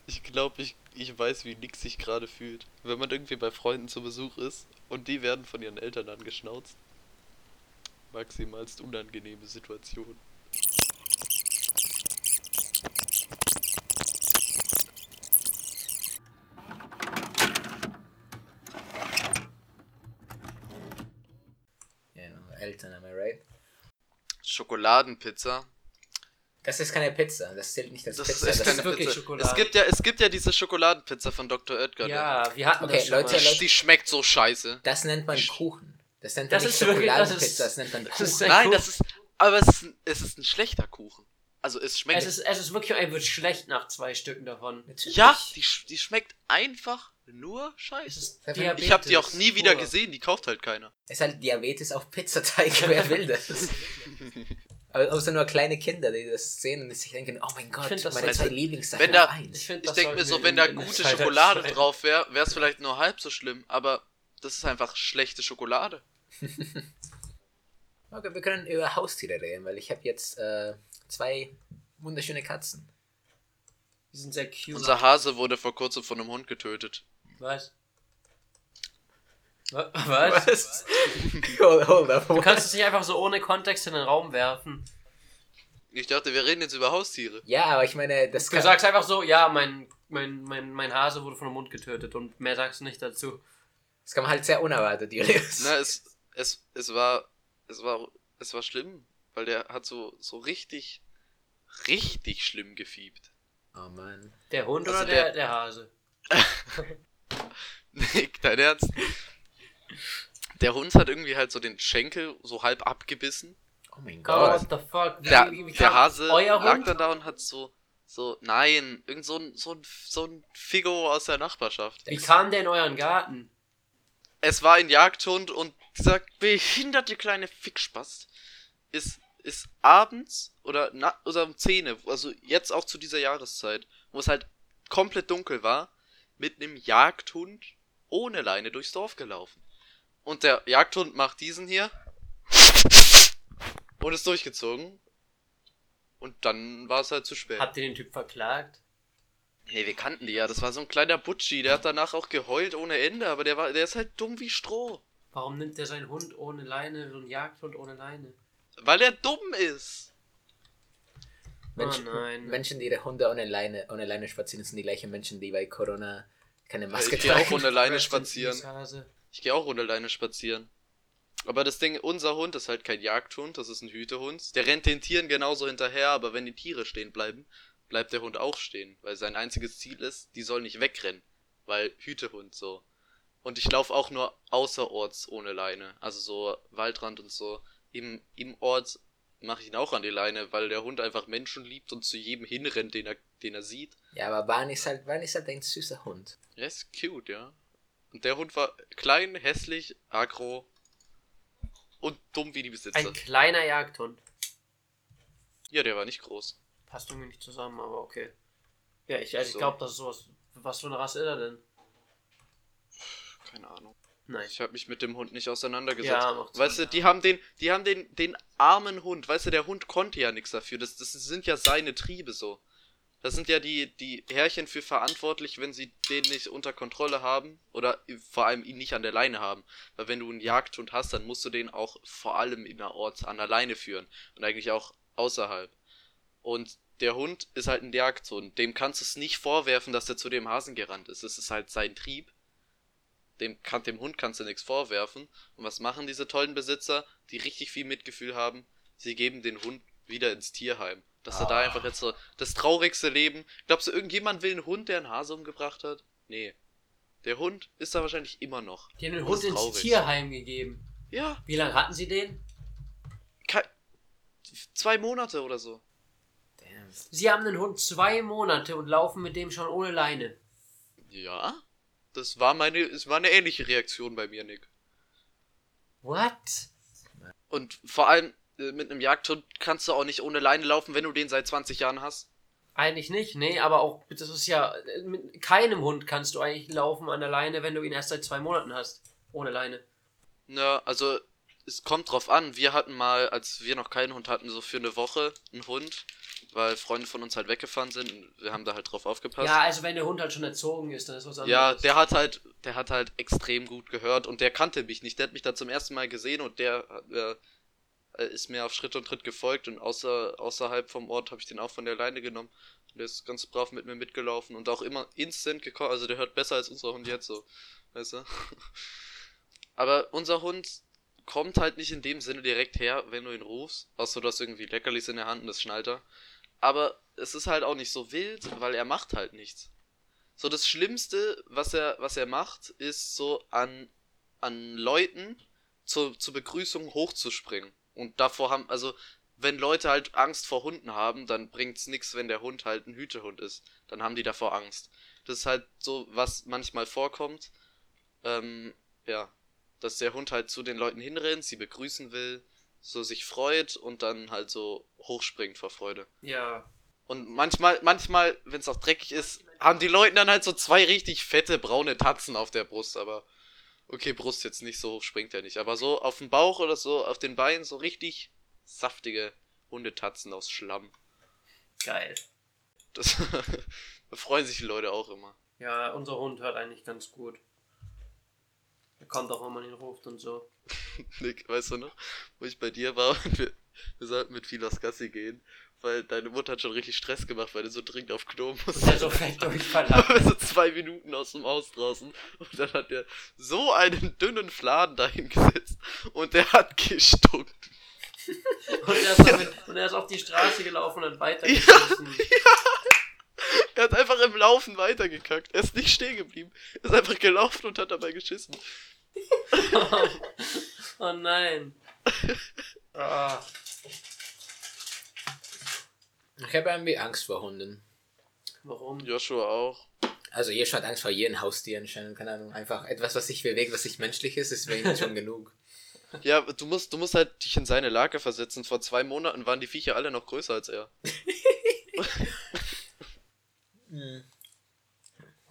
Ich glaube, ich, ich weiß, wie Nick sich gerade fühlt. Wenn man irgendwie bei Freunden zu Besuch ist und die werden von ihren Eltern angeschnauzt. Maximalst unangenehme Situation. Eltern, am I right? Schokoladenpizza. Das ist keine Pizza, das zählt nicht als Das Pizza. ist das ist keine wirklich Pizza. Schokolade. Es gibt ja, es gibt ja diese Schokoladenpizza von Dr. Oetker. ne? Ja, wir hatten Okay, das schon Leute, mal. Die, die schmeckt so scheiße. Das nennt man Kuchen. Das nennt man Das nicht ist wirklich- das Schokoladenpizza, ist- das nennt man das Kuchen. ist ein Nein, Kuchen. das ist. Aber es ist, ein, es ist ein schlechter Kuchen. Also es schmeckt. Es ist, es ist wirklich, er wird schlecht nach zwei Stücken davon. Natürlich. ja, die, die schmeckt einfach nur scheiße. Ich habe die auch nie wieder gesehen, die kauft halt keiner. Es ist halt Diabetes auf Pizzateig, wer will das? Aber außer nur kleine Kinder, die das sehen und sich denken, oh mein Gott, find das meine halt- zwei Lieblingssachen wenn da- eins. Ich, Ich denke mir sollten so, wenn da gute Zeitung Schokolade schreiben. drauf wäre, wäre es vielleicht nur halb so schlimm. Aber das ist einfach schlechte Schokolade. Okay, wir können über Haustiere reden, weil ich habe jetzt äh, zwei wunderschöne Katzen. Die sind sehr cute. Unser Hase wurde vor kurzem von einem Hund getötet. Was? Wa- Was? hold, hold up. Du kannst es nicht einfach so ohne Kontext in den Raum werfen. Ich dachte, wir reden jetzt über Haustiere. Ja, aber ich meine, das Du kann, sagst einfach so, ja, mein, mein, mein, mein Hase wurde von einem Mund getötet und mehr sagst du nicht dazu. das kam halt sehr unerwartet, Julius. Na, es, es, es war, es war, es war schlimm, weil der hat so, so richtig, richtig schlimm gefiebt. Oh Mann. Der Hund Also oder der, der- der Hase? Nick, dein Ernst? Der Hund hat irgendwie halt so den Schenkel so halb abgebissen. Oh mein Oh, Gott. what the fuck? Der, der Hase euer lag dann da und hat so, so, nein, irgend so ein, so ein, so ein Figo aus der Nachbarschaft. Wie kam der in euren Garten? Es war ein Jagdhund und dieser behinderte kleine Fickspast ist, ist abends oder, na, oder um 10, also jetzt auch zu dieser Jahreszeit, wo es halt komplett dunkel war, mit einem Jagdhund ohne Leine durchs Dorf gelaufen. Und der Jagdhund macht diesen hier und ist durchgezogen. Und dann war es halt zu spät. Habt ihr den Typ verklagt? Nee, wir kannten die ja. Das war so ein kleiner Butschi. Der hat danach auch geheult ohne Ende, aber der war, der ist halt dumm wie Stroh. Warum nimmt der seinen Hund ohne Leine, so einen Jagdhund ohne Leine? Weil er dumm ist. Menschen, oh nein. Menschen, die ihre Hunde ohne Leine, ohne Leine spazieren, sind die gleichen Menschen, die bei Corona keine Maske ich gehe auch tragen. ohne Leine spazieren. Ich gehe auch ohne Leine spazieren. Aber das Ding, unser Hund ist halt kein Jagdhund, das ist ein Hütehund. Der rennt den Tieren genauso hinterher, aber wenn die Tiere stehen bleiben, bleibt der Hund auch stehen. Weil sein einziges Ziel ist, die soll nicht wegrennen. Weil Hütehund so. Und ich laufe auch nur außerorts ohne Leine. Also so Waldrand und so. Im, im Ort mache ich ihn auch an die Leine, weil der Hund einfach Menschen liebt und zu jedem hinrennt, den er, den er sieht. Ja, aber Barney ist halt, Barney ist halt ein süßer Hund. Er ist cute, ja. Und der Hund war klein, hässlich, aggro und dumm wie die Besitzer. Ein kleiner Jagdhund. Ja, der war nicht groß. Passt irgendwie nicht zusammen, aber okay. Ja, ich, also ich So. glaube, das ist sowas. Was für eine Rasse ist er denn? Keine Ahnung. Nein. Ich habe mich mit dem Hund nicht auseinandergesetzt. Ja, weißt du, die ja. haben den, die haben den, den armen Hund. Weißt du, der Hund konnte ja nichts dafür. Das, das sind ja seine Triebe so. Das sind ja die, die Herrchen für verantwortlich, wenn sie den nicht unter Kontrolle haben oder vor allem ihn nicht an der Leine haben. Weil wenn du einen Jagdhund hast, dann musst du den auch vor allem innerorts an der Leine führen und eigentlich auch außerhalb. Und der Hund ist halt ein Jagdhund. Dem kannst du es nicht vorwerfen, dass er zu dem Hasen gerannt ist. Es ist halt sein Trieb. Dem, kann, dem Hund kannst du nichts vorwerfen. Und was machen diese tollen Besitzer, die richtig viel Mitgefühl haben? Sie geben den Hund wieder ins Tierheim. Dass er da Ah. einfach jetzt so das traurigste Leben. Glaubst du, irgendjemand will einen Hund, der einen Hase umgebracht hat? Nee. Der Hund ist da wahrscheinlich immer noch. Die haben den Und Hund ins traurig. Tierheim gegeben. Ja, Wie lange hatten sie den? ke- zwei Monate oder so. Damn. Sie haben den Hund zwei Monate und laufen mit dem schon ohne Leine. Ja. Das war meine, es war eine ähnliche Reaktion bei mir, Nick. What? Und vor allem mit einem Jagdhund kannst du auch nicht ohne Leine laufen, wenn du den seit 20 Jahren hast. Eigentlich nicht, nee, aber auch, das ist ja, mit keinem Hund kannst du eigentlich laufen an der Leine, wenn du ihn erst seit zwei Monaten hast. Ohne Leine. Ja, also es kommt drauf an. Wir hatten mal, als wir noch keinen Hund hatten, so für eine Woche einen Hund, weil Freunde von uns halt weggefahren sind. und Wir haben da halt drauf aufgepasst. Ja, also wenn der Hund halt schon erzogen ist, dann ist was anderes. Ja, der hat halt, der hat halt extrem gut gehört und der kannte mich nicht. Der hat mich da zum ersten Mal gesehen und der äh, äh, ist mir auf Schritt und Tritt gefolgt und außer, außerhalb vom Ort habe ich den auch von der Leine genommen. Und der ist ganz brav mit mir mitgelaufen und auch immer instant gekommen. Also der hört besser als unser Hund jetzt so. Weißt du? Aber unser Hund kommt halt nicht in dem Sinne direkt her, wenn du ihn rufst. Außer du hast irgendwie Leckerlis in der Hand und das schnallt er. Aber es ist halt auch nicht so wild, weil er macht halt nichts. So das Schlimmste, was er, was er macht, ist so an, an Leuten zur, zur Begrüßung hochzuspringen. Und davor haben, also, wenn Leute halt Angst vor Hunden haben, dann bringt's nix, wenn der Hund halt ein Hütehund ist. Dann haben die davor Angst. Das ist halt so, was manchmal vorkommt. Ähm, ja. Dass der Hund halt zu den Leuten hinrennt, sie begrüßen will, so sich freut und dann halt so hochspringt vor Freude. Ja. Und manchmal, manchmal, wenn es auch dreckig ist, haben die Leute dann halt so zwei richtig fette braune Tatzen auf der Brust, aber okay, Brust jetzt nicht so hoch springt er nicht, aber so auf dem Bauch oder so auf den Beinen so richtig saftige Hundetatzen aus Schlamm. Geil. Das da freuen sich die Leute auch immer. Ja, unser Hund hört eigentlich ganz gut. Er kommt auch, wenn man ihn ruft und so. Nick, weißt du noch, wo ich bei dir war und wir, wir sollten mit Philos Gassi gehen, weil deine Mutter hat schon richtig Stress gemacht, weil du so dringend auf Klo musst. er so fett Durchfall hat. so zwei Minuten aus dem Haus draußen und dann hat er so einen dünnen Fladen dahin gesetzt und der hat gestunken. Und er, ist dann mit, und er ist auf die Straße gelaufen und hat weitergeschossen. Er hat einfach im Laufen weitergekackt. Er ist nicht stehen geblieben. Er ist einfach gelaufen und hat dabei geschissen. oh nein. Ah. Ich habe irgendwie Angst vor Hunden. Warum? Joshua auch. Also Joshua hat Angst vor jedem Haustier anscheinend, keine Ahnung. Einfach etwas, was sich bewegt, was nicht menschlich ist, ist für ihn schon genug. Ja, du musst, du musst halt dich in seine Lage versetzen. Vor zwei Monaten waren die Viecher alle noch größer als er.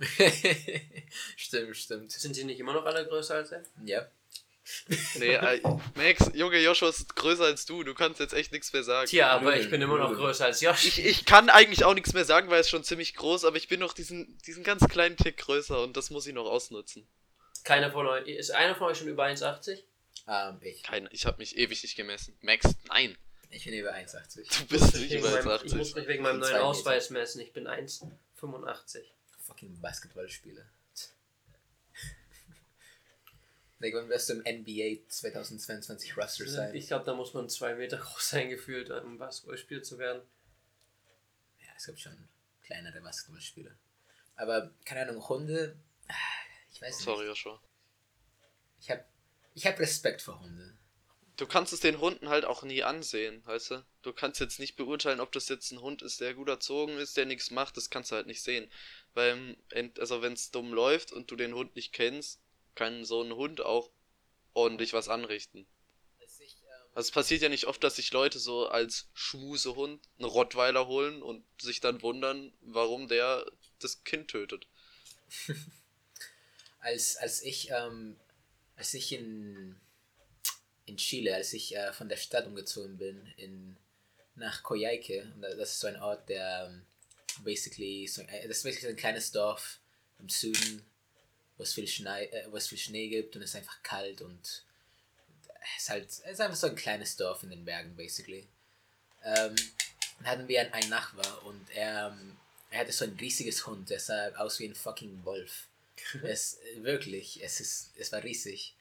stimmt, stimmt. Sind sie nicht immer noch alle größer als er? Ja. Nee, äh, Max, Junge, Joshua ist größer als du. Du kannst jetzt echt nichts mehr sagen. Tja, aber ich bin immer noch größer als Josh. Ich, ich kann eigentlich auch nichts mehr sagen, weil er ist schon ziemlich groß, aber ich bin noch diesen, diesen ganz kleinen Tick größer und das muss ich noch ausnutzen. Keiner von euch. Ist einer von euch schon über 1,80? Ähm, ich. Keine, ich habe mich ewig nicht gemessen. Max, nein. Ich bin über 1,80. Du bist nicht über meinem, ich muss 1,80. mich wegen meinem neuen. Ausweis messen. Ich bin 1,85. Fucking Basketballspieler. Like, wann wirst du im NBA 2022 Roster sein? Ich glaube, da muss man zwei Meter groß sein, gefühlt, um Basketballspieler zu werden. Ja, es gibt schon kleinere Basketballspieler. Aber, keine Ahnung, Hunde. ah, Ich weiß nicht. Sorry, Joshua. Ich hab, ich hab Respekt vor Hunde. Du kannst es den Hunden halt auch nie ansehen, weißt du? Du kannst jetzt nicht beurteilen, ob das jetzt ein Hund ist, der gut erzogen ist, der nichts macht, das kannst du halt nicht sehen. Weil, ent- also wenn es dumm läuft und du den Hund nicht kennst, kann so ein Hund auch ordentlich was anrichten. Also es passiert ja nicht oft, dass sich Leute so als Schmusehund einen Rottweiler holen und sich dann wundern, warum der das Kind tötet. Als, als ich, ähm, als ich in, in Chile, als ich äh, von der Stadt umgezogen bin, in, nach Coyhaique, das ist so ein Ort, der ähm, basically, so, äh, das ist wirklich ein kleines Dorf im Süden, wo es viel, Schnee, äh, wo es viel Schnee gibt und es ist einfach kalt und es ist halt, es ist einfach so ein kleines Dorf in den Bergen, basically. Ähm, dann hatten wir einen, Nachbar und er, ähm, er hatte so ein riesiges Hund, der sah aus wie ein fucking Wolf. es, wirklich, es, ist, es war riesig.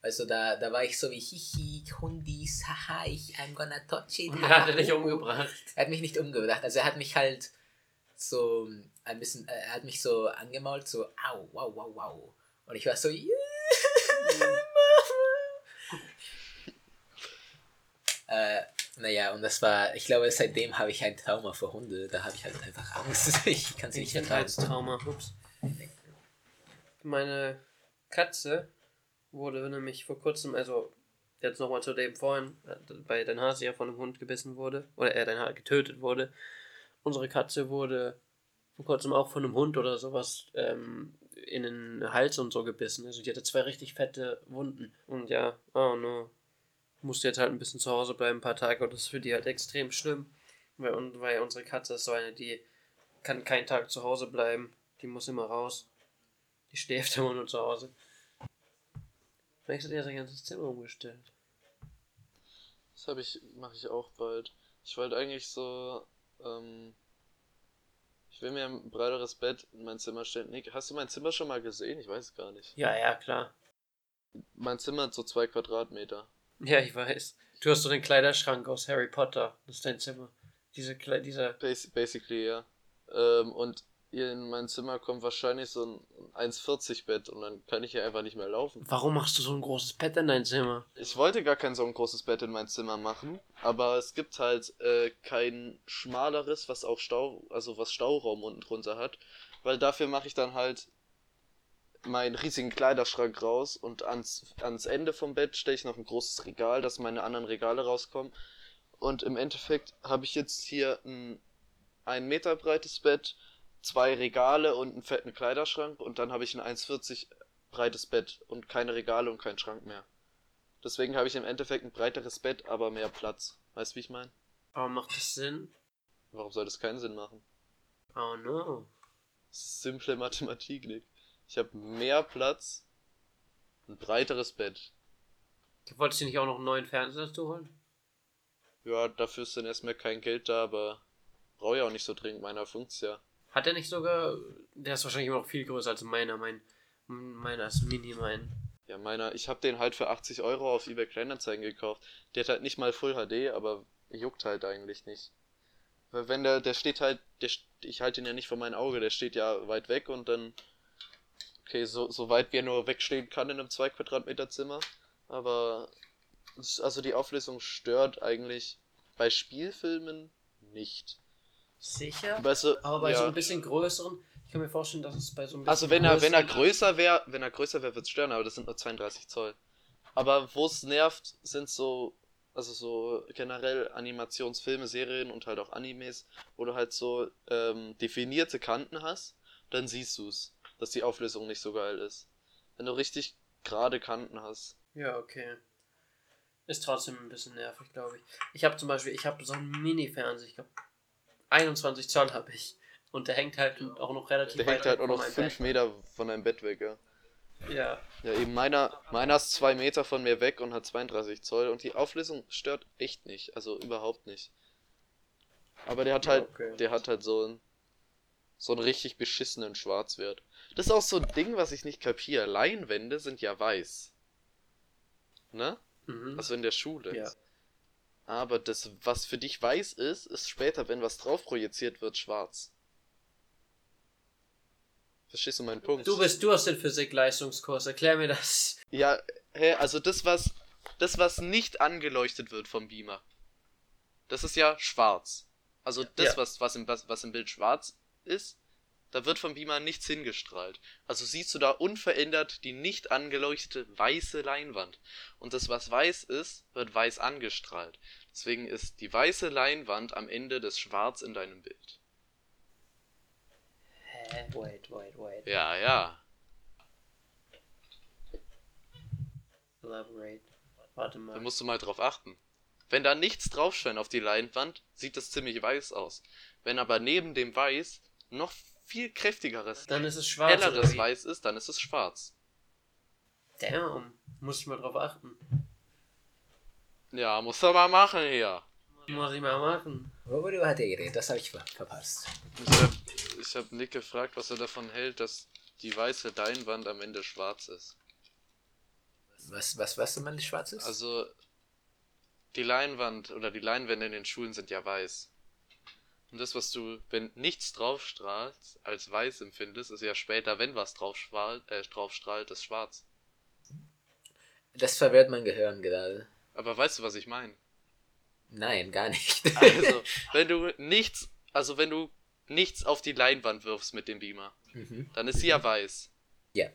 Also da, da war ich so wie, hihi, Hundis, haha, ich, I'm gonna touch it. Und er hat er dich umgebracht. Er hat mich nicht umgebracht, also er hat mich halt so ein bisschen, äh, er hat mich so angemault, so, au, wow, wow, wow. Und ich war so, yeah, Mama. äh, naja, und das war, ich glaube, seitdem habe ich ein Trauma vor Hunde, da habe ich halt einfach Angst. Ich kann sie nicht ertragen. Kindheitstrauma. Ups. Meine Katze wurde nämlich vor kurzem, also jetzt nochmal zu dem vorhin, äh, bei dein Hase ja von einem Hund gebissen wurde, oder er dein Hase getötet wurde. Unsere Katze wurde vor kurzem auch von einem Hund oder sowas ähm, in den Hals und so gebissen. Also die hatte zwei richtig fette Wunden. Und ja, oh no. Musste jetzt halt ein bisschen zu Hause bleiben, ein paar Tage. Und das ist für die halt extrem schlimm. Weil, weil unsere Katze ist so eine, die kann keinen Tag zu Hause bleiben. Die muss immer raus. Die schläft immer nur zu Hause. Vielleicht hat er sein ganzes Zimmer umgestellt. Das habe ich, mache ich auch bald. Ich wollte eigentlich so, ähm, ich will mir ein breiteres Bett in mein Zimmer stellen. Nick, hast du mein Zimmer schon mal gesehen? Ich weiß es gar nicht. Ja, ja, klar. Mein Zimmer hat so zwei Quadratmeter. Ja, ich weiß. Du hast so den Kleiderschrank aus Harry Potter. Das ist dein Zimmer. Diese Kle dieser. Bas basically, ja. Ähm, und in mein Zimmer kommt wahrscheinlich so ein 1,40 Bett und dann kann ich hier einfach nicht mehr laufen. Warum machst du so ein großes Bett in dein Zimmer? Ich wollte gar kein so ein großes Bett in mein Zimmer machen, aber es gibt halt äh, kein schmaleres, was auch Stau, also was Stauraum unten drunter hat, weil dafür mache ich dann halt meinen riesigen Kleiderschrank raus und ans, ans Ende vom Bett stelle ich noch ein großes Regal, dass meine anderen Regale rauskommen. Und im Endeffekt habe ich jetzt hier ein ein Meter breites Bett, zwei Regale und einen fetten Kleiderschrank und dann habe ich ein 1,40 breites Bett und keine Regale und keinen Schrank mehr. Deswegen habe ich im Endeffekt ein breiteres Bett, aber mehr Platz. Weißt du, wie ich meine? Aber macht das Sinn? Warum soll das keinen Sinn machen? Oh no. Simple Mathematik, Nick. Ich habe mehr Platz, ein breiteres Bett. Wolltest du nicht auch noch einen neuen Fernseher dazu holen? Ja, dafür ist dann erstmal kein Geld da, aber brauche ich auch nicht so dringend, meiner funkt's ja. Hat er nicht sogar. Der ist wahrscheinlich immer noch viel größer als meiner. Mein. Meiner ist mini mein. Ja, meiner, ich habe den halt für 80 Euro auf eBay Kleinanzeigen gekauft. Der hat halt nicht mal Full HD, aber juckt halt eigentlich nicht. Weil wenn der, der steht halt, der, ich halte ihn ja nicht vor mein Auge, der steht ja weit weg und dann, okay, so, so weit wie er nur wegstehen kann in einem 2 Quadratmeter Zimmer. Aber, also die Auflösung stört eigentlich bei Spielfilmen nicht. Sicher? Du, Aber bei ja. so ein bisschen größeren. Ich kann mir vorstellen, dass es bei so ein bisschen. Also wenn er, wenn er größer wäre, wenn er größer wäre, wird's stören, aber das sind nur 32 Zoll. Aber wo es nervt, sind so, also so generell Animationsfilme, Serien und halt auch Animes, wo du halt so ähm, definierte Kanten hast, dann siehst du's, dass die Auflösung nicht so geil ist. Wenn du richtig gerade Kanten hast. Ja, okay. Ist trotzdem ein bisschen nervig, glaube ich. Ich habe zum Beispiel, ich habe so einen Mini-Fernseher, ich glaube 21 Zoll habe ich. Und der hängt halt auch noch relativ Der weit hängt halt auch noch meinem 5 Bett. Meter von deinem Bett weg, ja. Ja. Ja, eben meiner, meiner ist 2 Meter von mir weg und hat 32 Zoll und die Auflösung stört echt nicht, also überhaupt nicht. Aber der hat halt, Okay. der hat halt so einen, so einen richtig beschissenen Schwarzwert. Das ist auch so ein Ding, was ich nicht kapiere. Leinwände sind ja weiß. Ne? Mhm. Also in der Schule. Ja. Aber das, was für dich weiß ist, ist später, wenn was drauf projiziert wird, schwarz. Verstehst du meinen Punkt? Du bist, du hast den Physik-Leistungskurs, erklär mir das. Ja, hä, also das, was, das, was nicht angeleuchtet wird vom Beamer, das ist ja schwarz. Also das, Ja. was, was, im, was, was im Bild schwarz ist, da wird vom Beamer nichts hingestrahlt. Also siehst du da unverändert die nicht angeleuchtete weiße Leinwand. Und das, was weiß ist, wird weiß angestrahlt. Deswegen ist die weiße Leinwand am Ende des Schwarz in deinem Bild. Hä? Wait, wait, wait. Ja, ja. Elaborate. Warte Da mal. musst du mal drauf achten. Wenn da nichts drauf scheint auf die Leinwand, sieht das ziemlich weiß aus. Wenn aber neben dem Weiß noch viel kräftigeres, Dann ist es schwarz. helleres? Weiß ist, dann ist es schwarz. Damn. Muss ich mal drauf achten. Ja, musst du mal machen hier. Muss ich mal machen. Worüber hat er geredet? Das habe ich ver verpasst. Ich hab, ich hab Nick gefragt, was er davon hält, dass die weiße Leinwand am Ende schwarz ist. Was, was, was du meinst, schwarz ist? Also, die Leinwand oder die Leinwände in den Schulen sind ja weiß. Und das, was du, wenn nichts draufstrahlt, als weiß empfindest, ist ja später, wenn was draufstrahlt, äh, draufstrahlt, ist schwarz. das verwirrt mein Gehirn gerade. Aber weißt du, was ich meine? Nein, gar nicht. Also, wenn du nichts, also wenn du nichts auf die Leinwand wirfst mit dem Beamer, mhm. dann ist sie ja weiß. Ja.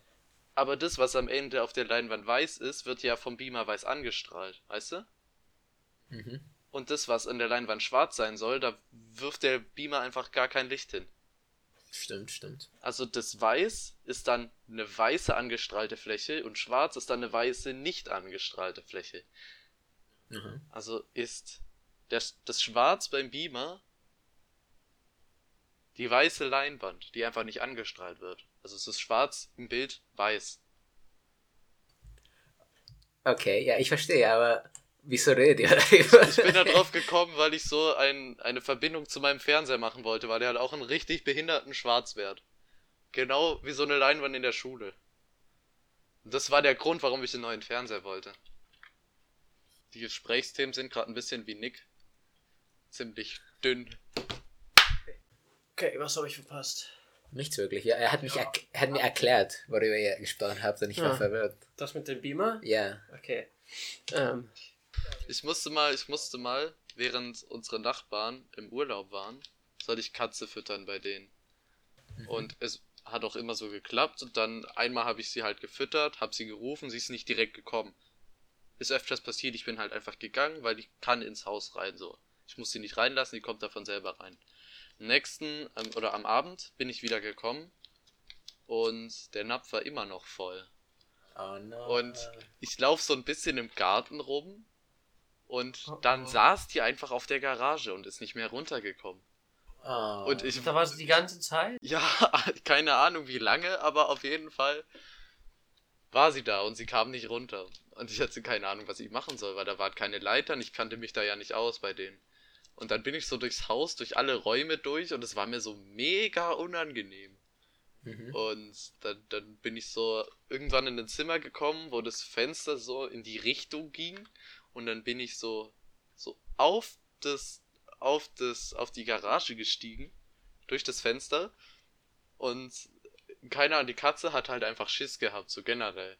Aber das, was am Ende auf der Leinwand weiß ist, wird ja vom Beamer weiß angestrahlt, weißt du? Mhm. Und das, was an der Leinwand schwarz sein soll, da wirft der Beamer einfach gar kein Licht hin. Stimmt, stimmt. Also das Weiß ist dann eine weiße angestrahlte Fläche und Schwarz ist dann eine weiße nicht angestrahlte Fläche. Mhm. Also ist das, das Schwarz beim Beamer die weiße Leinwand, die einfach nicht angestrahlt wird. Also es ist schwarz im Bild weiß. Okay, ja, ich verstehe, aber wieso redet ihr darüber? Ich bin da drauf gekommen, weil ich so ein, eine Verbindung zu meinem Fernseher machen wollte, weil der hat auch einen richtig behinderten Schwarzwert. Genau wie so eine Leinwand in der Schule. Und das war der Grund, warum ich den neuen Fernseher wollte. Die Gesprächsthemen sind gerade ein bisschen wie Nick. Ziemlich dünn. Okay, was habe ich verpasst? Nichts wirklich. Ja, er hat, mich erk- er hat mir erklärt, worüber ihr gesprochen habt und ich war Ah. verwirrt. Das mit dem Beamer? Ja. Okay. Ähm, Ich musste mal, ich musste mal, während unsere Nachbarn im Urlaub waren, sollte ich Katze füttern bei denen. Und es hat auch immer so geklappt und dann einmal habe ich sie halt gefüttert, habe sie gerufen, sie ist nicht direkt gekommen. Ist öfters passiert, ich bin halt einfach gegangen, weil ich kann ins Haus rein so. Ich muss sie nicht reinlassen, die kommt davon selber rein. Am nächsten ähm, oder am Abend bin ich wieder gekommen und der Napf war immer noch voll. Oh no. Und ich laufe so ein bisschen im Garten rum und Oh, dann oh. saß die einfach auf der Garage und ist nicht mehr runtergekommen. oh. Und ich, da war sie die ganze Zeit? ja, keine Ahnung wie lange, aber auf jeden Fall war sie da und sie kam nicht runter. Und ich hatte keine Ahnung, was ich machen soll, weil da waren keine Leitern, ich kannte mich da ja nicht aus bei denen. Und dann bin ich so durchs Haus, durch alle Räume durch und es war mir so mega unangenehm. Mhm. Und dann, dann bin ich so irgendwann in ein Zimmer gekommen, wo das Fenster so in die Richtung ging. Und dann bin ich so, so auf das, auf das, auf die Garage gestiegen. Durch das Fenster. Und keine Ahnung, die Katze hat halt einfach Schiss gehabt, so generell.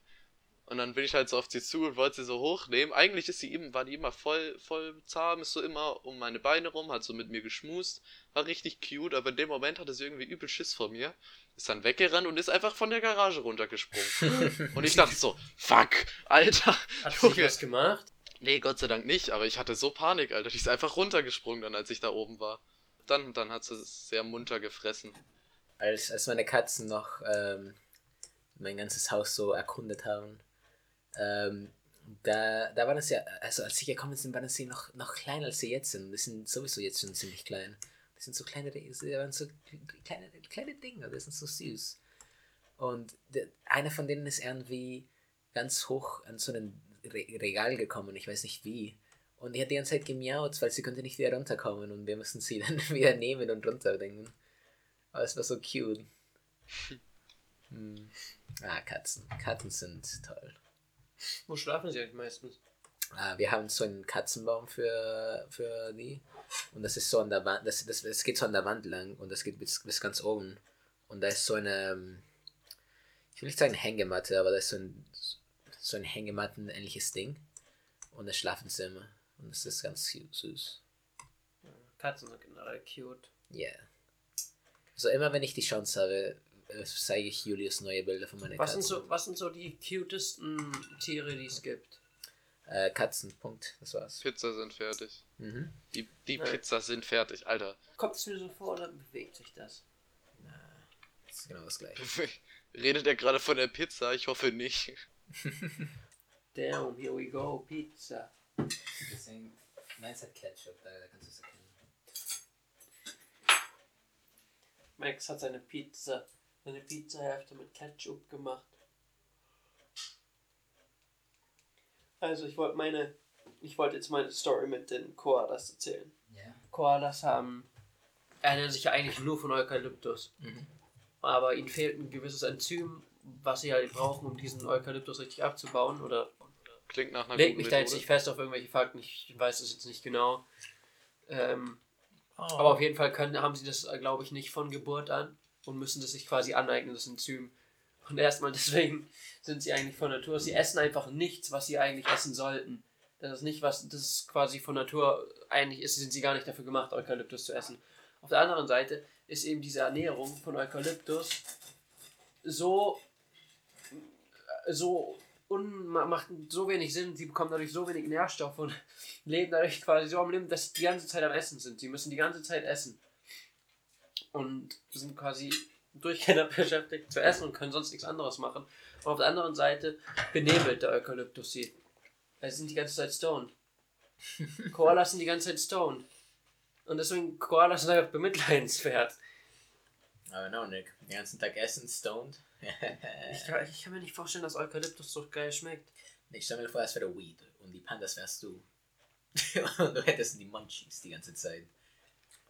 Und dann bin ich halt so auf sie zu und wollte sie so hochnehmen. Eigentlich ist sie eben, war die immer voll, voll zahm, ist so immer um meine Beine rum, hat so mit mir geschmust, war richtig cute, aber in dem Moment hatte sie irgendwie übel Schiss vor mir, ist dann weggerannt und ist einfach von der Garage runtergesprungen. und ich dachte so, fuck, Alter, Hat sie Junge. was gemacht? Nee, Gott sei Dank nicht, aber ich hatte so Panik, Alter. Die ist einfach runtergesprungen dann, als ich da oben war. Dann, dann hat sie es sehr munter gefressen. als, als meine Katzen noch ähm, mein ganzes Haus so erkundet haben, ähm, da, da waren es ja, also als sie gekommen sind, waren sie noch, noch kleiner als sie jetzt sind. Die sind sowieso jetzt schon ziemlich klein. Die sind so kleine, die waren so kleine, kleine Dinge, die sind so süß. Und der, einer von denen ist irgendwie ganz hoch an so ein Re Regal gekommen, ich weiß nicht wie. Und die hat die ganze Zeit gemiaut, weil sie konnte nicht wieder runterkommen und wir mussten sie dann wieder nehmen und runterbringen. Aber es war so cute. Hm. Ah, Katzen. Katzen sind toll. Wo schlafen sie eigentlich meistens? Ah, wir haben so einen Katzenbaum für, für die. Und das ist so an der Wand, das, das, das geht so an der Wand lang und das geht bis, bis ganz oben. Und da ist so eine, ähm, ich will nicht sagen Hängematte, aber da ist so ein, so ein Hängematten-ähnliches Ding. Und das Schlafenzimmer. Und das ist ganz cute, süß. Katzen sind generell cute. Ja. Yeah. Also immer wenn ich die Chance habe, äh, zeige ich Julius neue Bilder von meinen Was sind, Katzen. so, was sind so die cutesten Tiere, die es gibt? Äh, Katzen, Punkt. Das war's. Pizza sind fertig. Mhm. Die, die. Pizza sind fertig, Alter. Kommt es mir so vor oder bewegt sich das? Das ist genau das gleiche. Redet er gerade von der Pizza? Ich hoffe nicht. Damn, here we go, Pizza. Deswegen, meins hat Ketchup, da, da kannst du es erkennen. Max hat seine Pizza, seine Pizzahälfte mit Ketchup gemacht. Also ich wollte meine, ich wollte jetzt meine Story mit den Koalas erzählen. Ja. Koalas haben, ernähren sich ja eigentlich nur von Eukalyptus. Mhm. Aber ihnen fehlt ein gewisses Enzym, was sie halt brauchen, um diesen Eukalyptus richtig abzubauen. Oder Klingt nach einer leg guten mich da jetzt Methode. nicht fest auf irgendwelche Fakten, ich weiß es jetzt nicht genau. Ähm, Oh. aber auf jeden Fall können, haben sie das, glaube ich, nicht von Geburt an und müssen das sich quasi aneignen, das Enzym. Und erstmal deswegen sind sie eigentlich von Natur. Sie essen einfach nichts, was sie eigentlich essen sollten. Das ist nicht was, das ist quasi von Natur, eigentlich ist, sind sie gar nicht dafür gemacht, Eukalyptus zu essen. Auf der anderen Seite ist eben diese Ernährung von Eukalyptus so, so un, macht so wenig Sinn, sie bekommen dadurch so wenig Nährstoffe und leben dadurch quasi so am Leben, dass sie die ganze Zeit am Essen sind. Sie müssen die ganze Zeit essen. Und sind quasi durchgehend beschäftigt zu essen und können sonst nichts anderes machen. Und auf der anderen Seite benebelt der Eukalyptus sie. Sie sind die ganze Zeit stoned. Koalas sind die ganze Zeit stoned. Und deswegen, Koalas sind einfach bemitleidenswert. Aber no, Nick. Den ganzen Tag essen, stoned. Ich kann, ich kann mir nicht vorstellen, dass Eukalyptus so geil schmeckt. ich stell mir vor, es wäre Weed und die Pandas wärst du. und du hättest die Munchies die ganze Zeit.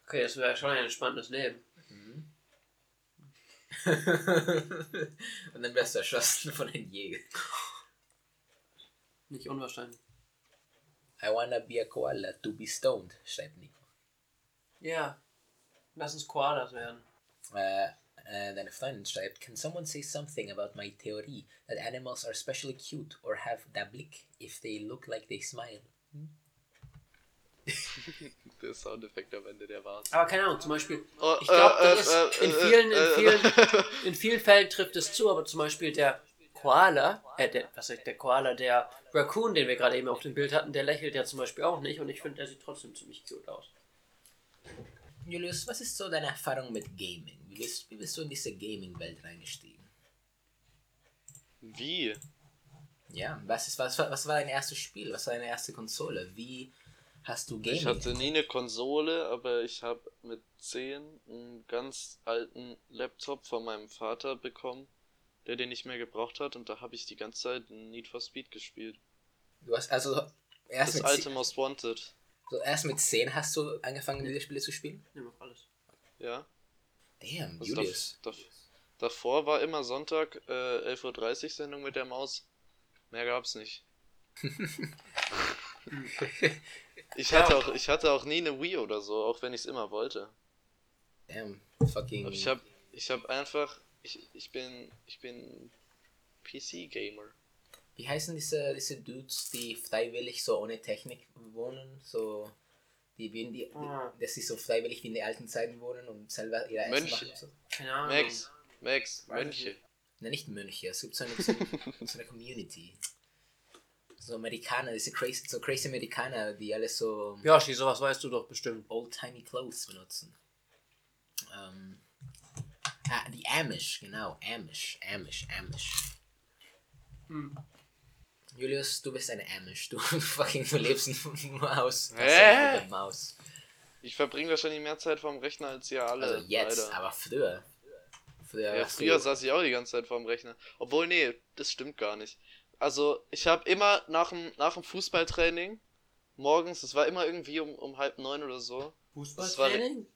Okay, das wäre schon ein entspanntes Leben. Mhm. Und dann wirst du erschossen von einem Jäger. Nicht unwahrscheinlich. I wanna be a koala to be stoned, schreibt Nico. Ja. Lass uns Koalas werden. Äh, äh, deine Freundin schreibt, Can someone say something about my Theorie that animals are especially cute or have der Blick if they look like they smile? Der Soundeffekt am Ende, der war's. Aber keine Ahnung, zum Beispiel, Oh, ich glaube, äh, das äh, ist in äh, vielen, in äh, vielen, äh, in vielen Fällen trifft es zu, aber zum Beispiel der Koala, äh, der, was ist der Koala, der Raccoon, den wir gerade eben auf dem Bild hatten, der lächelt ja zum Beispiel auch nicht und ich finde, der sieht trotzdem ziemlich cute aus. Julius, was ist so deine Erfahrung mit Gaming? Wie bist, wie bist du in diese Gaming-Welt reingestiegen? Wie? Ja, was, ist, was, war- was war dein erstes Spiel? Was war deine erste Konsole? Wie hast du Gaming? Ich hatte nie eine Konsole, aber ich habe mit 10 einen ganz alten Laptop von meinem Vater bekommen, der den nicht mehr gebraucht hat und da habe ich die ganze Zeit Need for Speed gespielt. Du hast also erst Das alte 10, Most Wanted. So erst mit 10 hast du angefangen, Videospiele zu spielen? Nimm auf alles. Ja. Damn, Also Julius. dav- dav- davor war immer Sonntag äh, 11.30 Uhr Sendung mit der Maus. Mehr gab's nicht. ich, hatte auch, ich hatte auch nie eine Wii oder so, auch wenn ich es immer wollte. Damn, fucking. Aber ich hab, ich hab einfach, ich, ich bin, ich bin PC-Gamer. Wie heißen diese, diese Dudes, die freiwillig so ohne Technik wohnen? So, die, wie in die, Ah. die, dass sie so freiwillig wie in den alten Zeiten wohnen und selber ihre Essen Mönche. machen. und So. Keine Ahnung. Max, Max, Mönche. nicht. Ne, nicht Mönche, es gibt so eine, so eine, so eine Community. So Amerikaner, diese crazy, so crazy Amerikaner, die alle so Yoshi, sowas weißt du doch bestimmt. old-timey Clothes benutzen. Ähm, ah, die Amish, genau, Amish, Amish, Amish. Hm. Julius, du bist eine Amish, du fucking du lebst nur aus der Maus. Ich verbringe wahrscheinlich mehr Zeit vorm Rechner als ihr alle. Also jetzt, leider. aber früher. Früher, Ja, früher saß ich auch die ganze Zeit vorm Rechner. Obwohl, nee, das stimmt gar nicht. Also, ich habe immer nach dem, nach dem Fußballtraining, morgens, es war immer irgendwie um, um halb neun oder so, Fußballtraining?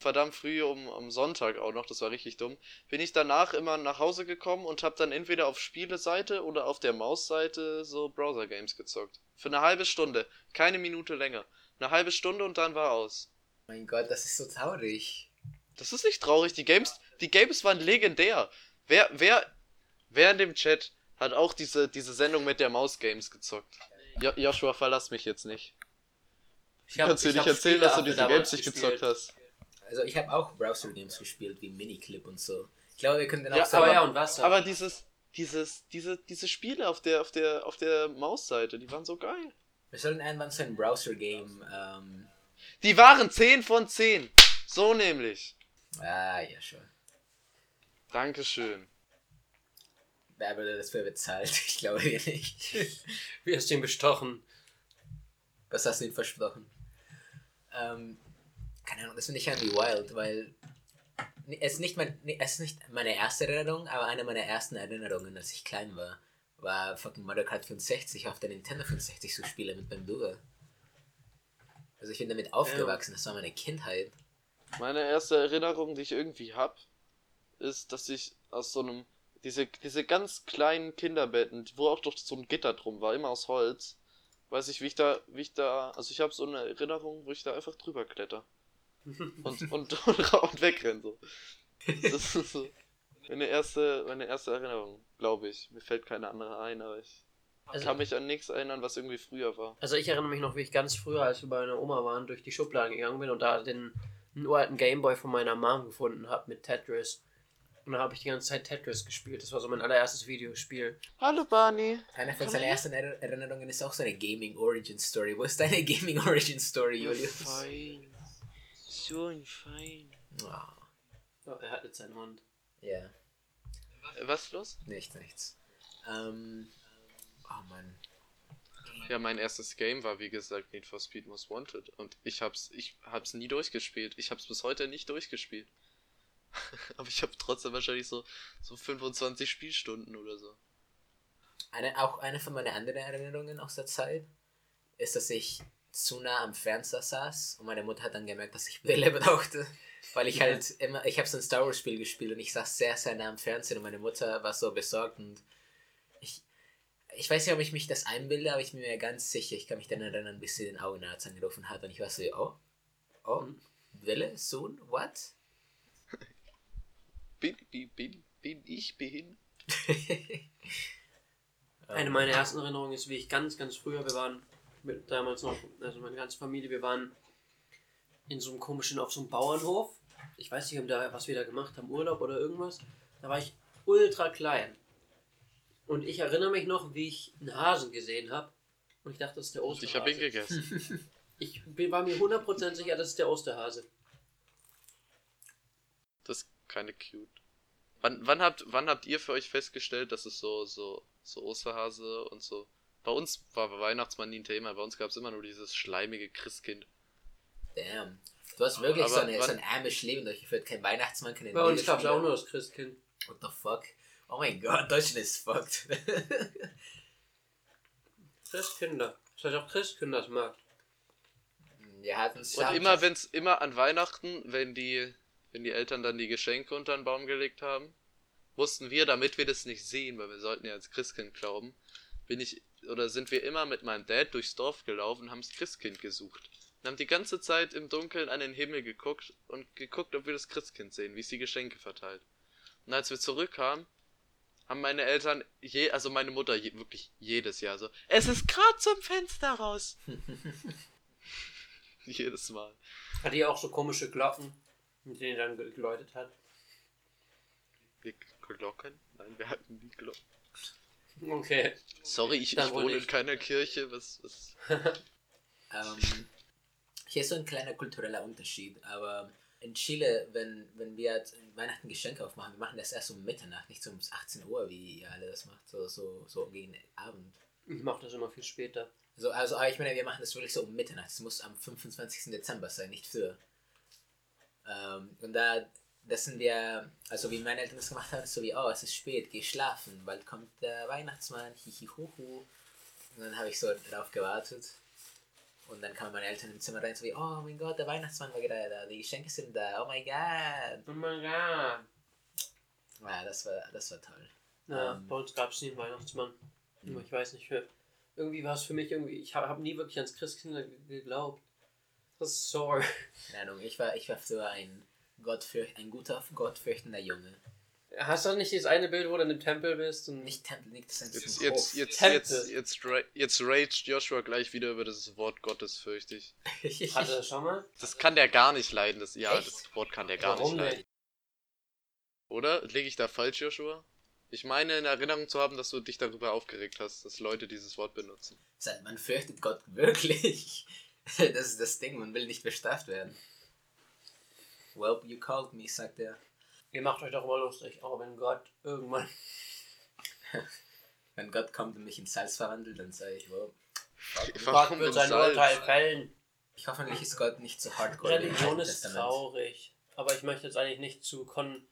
Verdammt früh um, am Sonntag auch noch, das war richtig dumm, bin ich danach immer nach Hause gekommen und habe dann entweder auf Spieleseite oder auf der Mausseite so Browser-Games gezockt. Für eine halbe Stunde, keine Minute länger. Eine halbe Stunde und dann war aus. mein Gott, das ist so traurig. Das ist nicht traurig, die Games, die Games waren legendär. Wer, wer, wer in dem Chat hat auch diese, diese Sendung mit der Maus-Games gezockt? Jo Joshua, verlass mich jetzt nicht. Ich Du kannst dir nicht erzählen, dass du diese Games nicht gezockt hast. Also ich habe auch Browser-Games gespielt, wie Miniclip und so. Ich glaube, wir können dann auch Ja, Aber ja, und was? Aber dieses, dieses, diese, diese Spiele auf der, auf der, auf der Mausseite, die waren so geil. Wir sollen irgendwann so ein Browser-Game, ähm, Die waren 10 von 10. So nämlich. ah, ja, schon. Dankeschön. Wer würde das für bezahlt? Ich glaube wir nicht. Wie hast du ihn bestochen? Was hast du ihm versprochen? Ähm, keine Ahnung, das finde ich irgendwie wild, weil es ist, nicht mein, es ist nicht meine erste Erinnerung, aber eine meiner ersten Erinnerungen, als ich klein war, war fucking Mario Kart 64 auf der Nintendo 64 zu spielen mit meinem Bruder. Also ich bin damit aufgewachsen, das war meine Kindheit. Meine erste Erinnerung, die ich irgendwie hab, ist, dass ich aus so einem, diese, diese ganz kleinen Kinderbetten, wo auch doch so ein Gitter drum war, immer aus Holz, weiß ich, wie ich da, wie ich da, also ich habe so eine Erinnerung, wo ich da einfach drüber kletter. Und, und, und, und wegrenn so. Das ist so meine erste, meine erste Erinnerung, glaube ich. Mir fällt keine andere ein, aber ich Also- kann mich an nichts erinnern, was irgendwie früher war. Also ich erinnere mich noch, wie ich ganz früher, als wir bei meiner Oma waren, durch die Schubladen gegangen bin und da den einen uralten Gameboy von meiner Mom gefunden habe mit Tetris. Und da habe ich die ganze Zeit Tetris gespielt. Das war so mein allererstes Videospiel. Hallo Barney. Eine von seinen ersten Er- Erinnerungen ist auch so eine Gaming Origin Story. Wo ist deine Gaming Origin Story, Julius? Fein. So ein Fein. Ah, Oh, er hat jetzt seinen Hund. Ja, Äh, Was ist los? nichts, nichts. Ähm, oh Mann. Ja, mein erstes Game war wie gesagt Need for Speed Most Wanted und ich hab's, ich hab's nie durchgespielt. Ich hab's bis heute nicht durchgespielt. Aber ich habe trotzdem wahrscheinlich so, so 25 Spielstunden oder so. Eine, auch eine von meinen anderen Erinnerungen aus der Zeit ist, dass ich zu nah am Fernseher saß und meine Mutter hat dann gemerkt, dass ich Brille brauchte, weil ich halt immer, ich habe so ein Star Wars Spiel gespielt und ich saß sehr, sehr nah am Fernsehen und meine Mutter war so besorgt und ich, ich weiß nicht, ob ich mich das einbilde, aber ich bin mir ganz sicher, ich kann mich dann erinnern, bis sie den Augenarzt angerufen hat und ich war so, oh, oh, Brille, Sohn, what? Bin, bin, bin, bin ich behindert? Eine meiner ersten Erinnerungen ist, wie ich ganz, ganz früher, wir waren mit damals noch, also meine ganze Familie, wir waren in so einem komischen, auf so einem Bauernhof. Ich weiß nicht, ob da, was wir da gemacht haben, Urlaub oder irgendwas. Da war ich ultra klein. Und ich erinnere mich noch, wie ich einen Hasen gesehen habe. Und ich dachte, das ist der Osterhase. Ich habe ihn gegessen. Ich bin- war mir 100% sicher, das ist der Osterhase. Das ist keine cute. Wann, wann, habt, wann habt ihr für euch festgestellt, dass es so, so, so Osterhase und so. Bei uns war Weihnachtsmann nie ein Thema, bei uns gab es immer nur dieses schleimige Christkind. Damn. Du hast wirklich Aber so, eine, so ein ärmisches Leben durchgeführt. Kein Weihnachtsmann, keine Bei uns gab es auch nur das Christkind. What the fuck? Oh mein Gott, Deutschland ist fucked. Christkinder. Das heißt auch Christkinders-Markt. Wir hatten es Und immer, wenn's immer an Weihnachten, wenn die, wenn die Eltern dann die Geschenke unter den Baum gelegt haben, mussten wir, damit wir das nicht sehen, weil wir sollten ja als Christkind glauben, bin ich, oder sind wir immer mit meinem Dad durchs Dorf gelaufen und haben das Christkind gesucht. Und haben die ganze Zeit im Dunkeln an den Himmel geguckt und geguckt, ob wir das Christkind sehen, wie es die Geschenke verteilt. Und als wir zurückkamen, haben meine Eltern, je, also meine Mutter je, wirklich jedes Jahr so, es ist gerade zum Fenster raus. Jedes Mal. Hat die auch so komische Glocken, mit denen dann ge- geläutet hat? Wir Glocken? Nein, wir hatten nie Glocken. Okay. Sorry, ich, ich wohne in nicht. keiner Kirche. Was, was? Ähm, hier ist so ein kleiner kultureller Unterschied, aber in Chile, wenn, wenn wir Weihnachten Geschenke aufmachen, wir machen das erst um Mitternacht, nicht so um 18 Uhr, wie ihr alle das macht, so, so, so gegen Abend. Ich mach das immer viel später. So, also, aber ich meine, wir machen das wirklich so um Mitternacht. Es muss am 25. Dezember sein, nicht früher. Ähm, und da, das sind wir, also wie meine Eltern das gemacht haben, so wie, oh, es ist spät, geh schlafen, bald kommt der Weihnachtsmann, hihihuhu. Und dann habe ich so darauf gewartet. Und dann kamen meine Eltern im Zimmer rein, so wie, oh mein Gott, der Weihnachtsmann war gerade da, die Geschenke sind da, oh mein Gott. Oh mein Gott. Ja, das war, das war toll. Ja, Ähm. bei uns gab es nie einen Weihnachtsmann. Ich weiß nicht, für, irgendwie war es für mich irgendwie, ich habe hab nie wirklich ans Christkinder ge- geglaubt. Das ist sorry. Keine Ahnung, ich war, ich war früher ein, Gottfürcht, ein guter, gottfürchtender Junge. Hast du nicht dieses eine Bild, wo du in dem Tempel bist und Nicht Tempel, nicht das ist Jetzt, ein jetzt, Hof. jetzt, Tempel. jetzt, jetzt, ra- jetzt raged Joshua gleich wieder über das Wort Gottes, fürchte ich. hatte das schon mal? Das kann der gar nicht leiden. Das, ja, Echt? das Wort kann der gar Warum nicht leiden. nicht? Oder? Lege ich da falsch, Joshua? Ich meine in Erinnerung zu haben, dass du dich darüber aufgeregt hast, dass Leute dieses Wort benutzen. Man fürchtet Gott wirklich. Das ist das Ding, man will nicht bestraft werden. Well, you called me, sagt er. Ihr macht euch doch mal lustig, aber wenn Gott irgendwann. Wenn Gott kommt und mich in Salz verwandelt, dann sage ich, well, Gott wird sein Salz? Urteil fällen. ich hoffentlich ist Gott nicht so hardcore. Religion ist Testament. traurig. Aber ich möchte jetzt eigentlich nicht zu con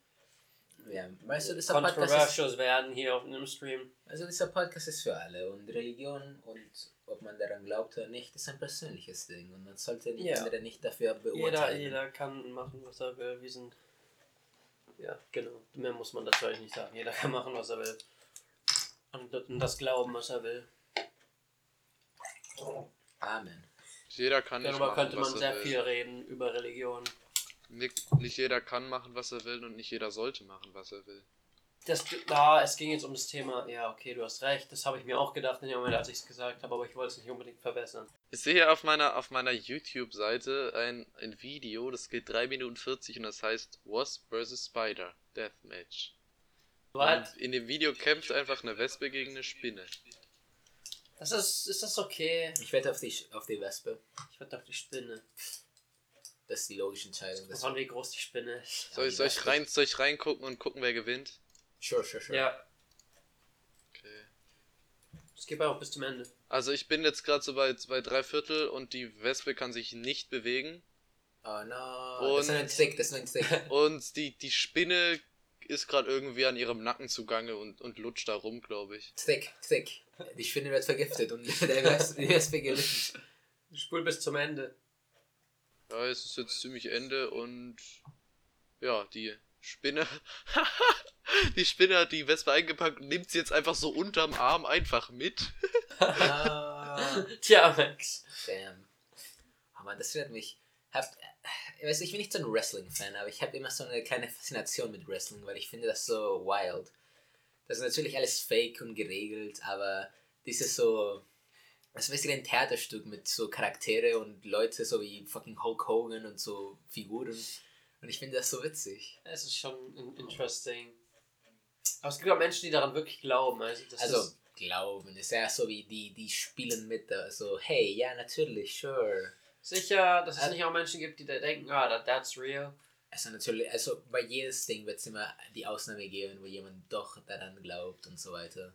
Ja, weißt du, dieser Podcast, ist, controversial werden hier auf einem Stream. also dieser Podcast ist für alle und Religion und ob man daran glaubt oder nicht, ist ein persönliches Ding und man sollte die Ja. andere nicht dafür Jeder, beurteilen. jeder kann machen, was er will. Wir sind. Ja, genau. Mehr muss man dazu eigentlich nicht sagen. Jeder kann machen, was er will. Und das- glauben, was er will. Amen. Jeder kann nicht Darüber machen, könnte man sehr will. viel reden, über Religion. Nicht, nicht jeder kann machen, was er will und nicht jeder sollte machen, was er will. Das, da, es ging jetzt um das Thema, ja, okay, du hast recht, das habe ich mir auch gedacht in dem Moment, als ich es gesagt habe, aber ich wollte es nicht unbedingt verbessern. Ich sehe hier auf meiner, auf meiner YouTube-Seite ein, ein Video, das geht 3 Minuten 40 und das heißt Wasp vs. Spider Deathmatch. What? Und in dem Video kämpft einfach eine Wespe gegen eine Spinne. Das ist, ist das okay? Ich wette auf die, auf die Wespe. Ich werde auf die Spinne. Das ist die logische Entscheidung. Das Von wie groß die Spinne ist. Soll ich, soll, ich rein, soll ich reingucken und gucken, wer gewinnt? Sure, sure, sure. Ja, Okay. es geht auch bis zum Ende. Also ich bin jetzt gerade so bei, bei drei Viertel und die Wespe kann sich nicht bewegen. Oh no. das ist Und- ein Trick, das ist ein Trick. Und die, die Spinne ist gerade irgendwie an ihrem Nacken zugange und, und lutscht da rum, glaube ich. Trick, Trick. Die Spinne wird vergiftet und der Wespe gewinnt. Spul bis zum Ende. Ja, es ist jetzt ziemlich Ende und ja, die Spinne. die Spinne hat die Wespe eingepackt und nimmt sie jetzt einfach so unterm Arm einfach mit. Ah, Tja, Max. damn. Oh man, das erinnert mich. Hab, ich weiß, ich bin nicht so ein Wrestling-Fan, aber ich habe immer so eine kleine Faszination mit Wrestling, weil ich finde das so wild. Das ist natürlich alles fake und geregelt, aber dieses so. Das ist basically ein Theaterstück mit so Charaktere und Leute so wie fucking Hulk Hogan und so Figuren. Und ich finde das so witzig. Es ist schon in- interesting. Aber es gibt auch Menschen, die daran wirklich glauben. Also, Also, glauben, ist ja so wie die, die spielen mit, so, hey, ja, natürlich, sure. sicher, dass es Also- nicht auch Menschen gibt, die da denken, ah, that, that's real. Also natürlich, also bei jedes Ding wird es immer die Ausnahme geben, wo jemand doch daran glaubt und so weiter.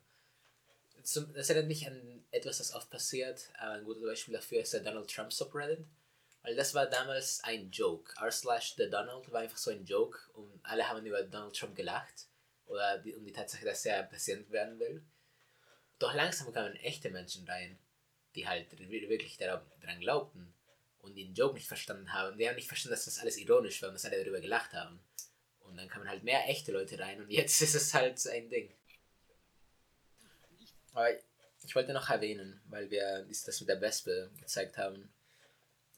Das erinnert mich an etwas, das oft passiert. Ein gutes Beispiel dafür ist der Donald Trump Subreddit. Weil das war damals ein Joke. R slash the Donald war einfach so ein Joke und alle haben über Donald Trump gelacht. Oder die, um die Tatsache, dass er Präsident werden will. Doch langsam kamen echte Menschen rein, die halt wirklich daran, glaubten und den Joke nicht verstanden haben. Die haben nicht verstanden, dass das alles ironisch war und dass alle darüber gelacht haben. Und dann kamen halt mehr echte Leute rein und jetzt ist es halt ein Ding. Aber ich wollte noch erwähnen, weil wir das mit der Wespe gezeigt haben.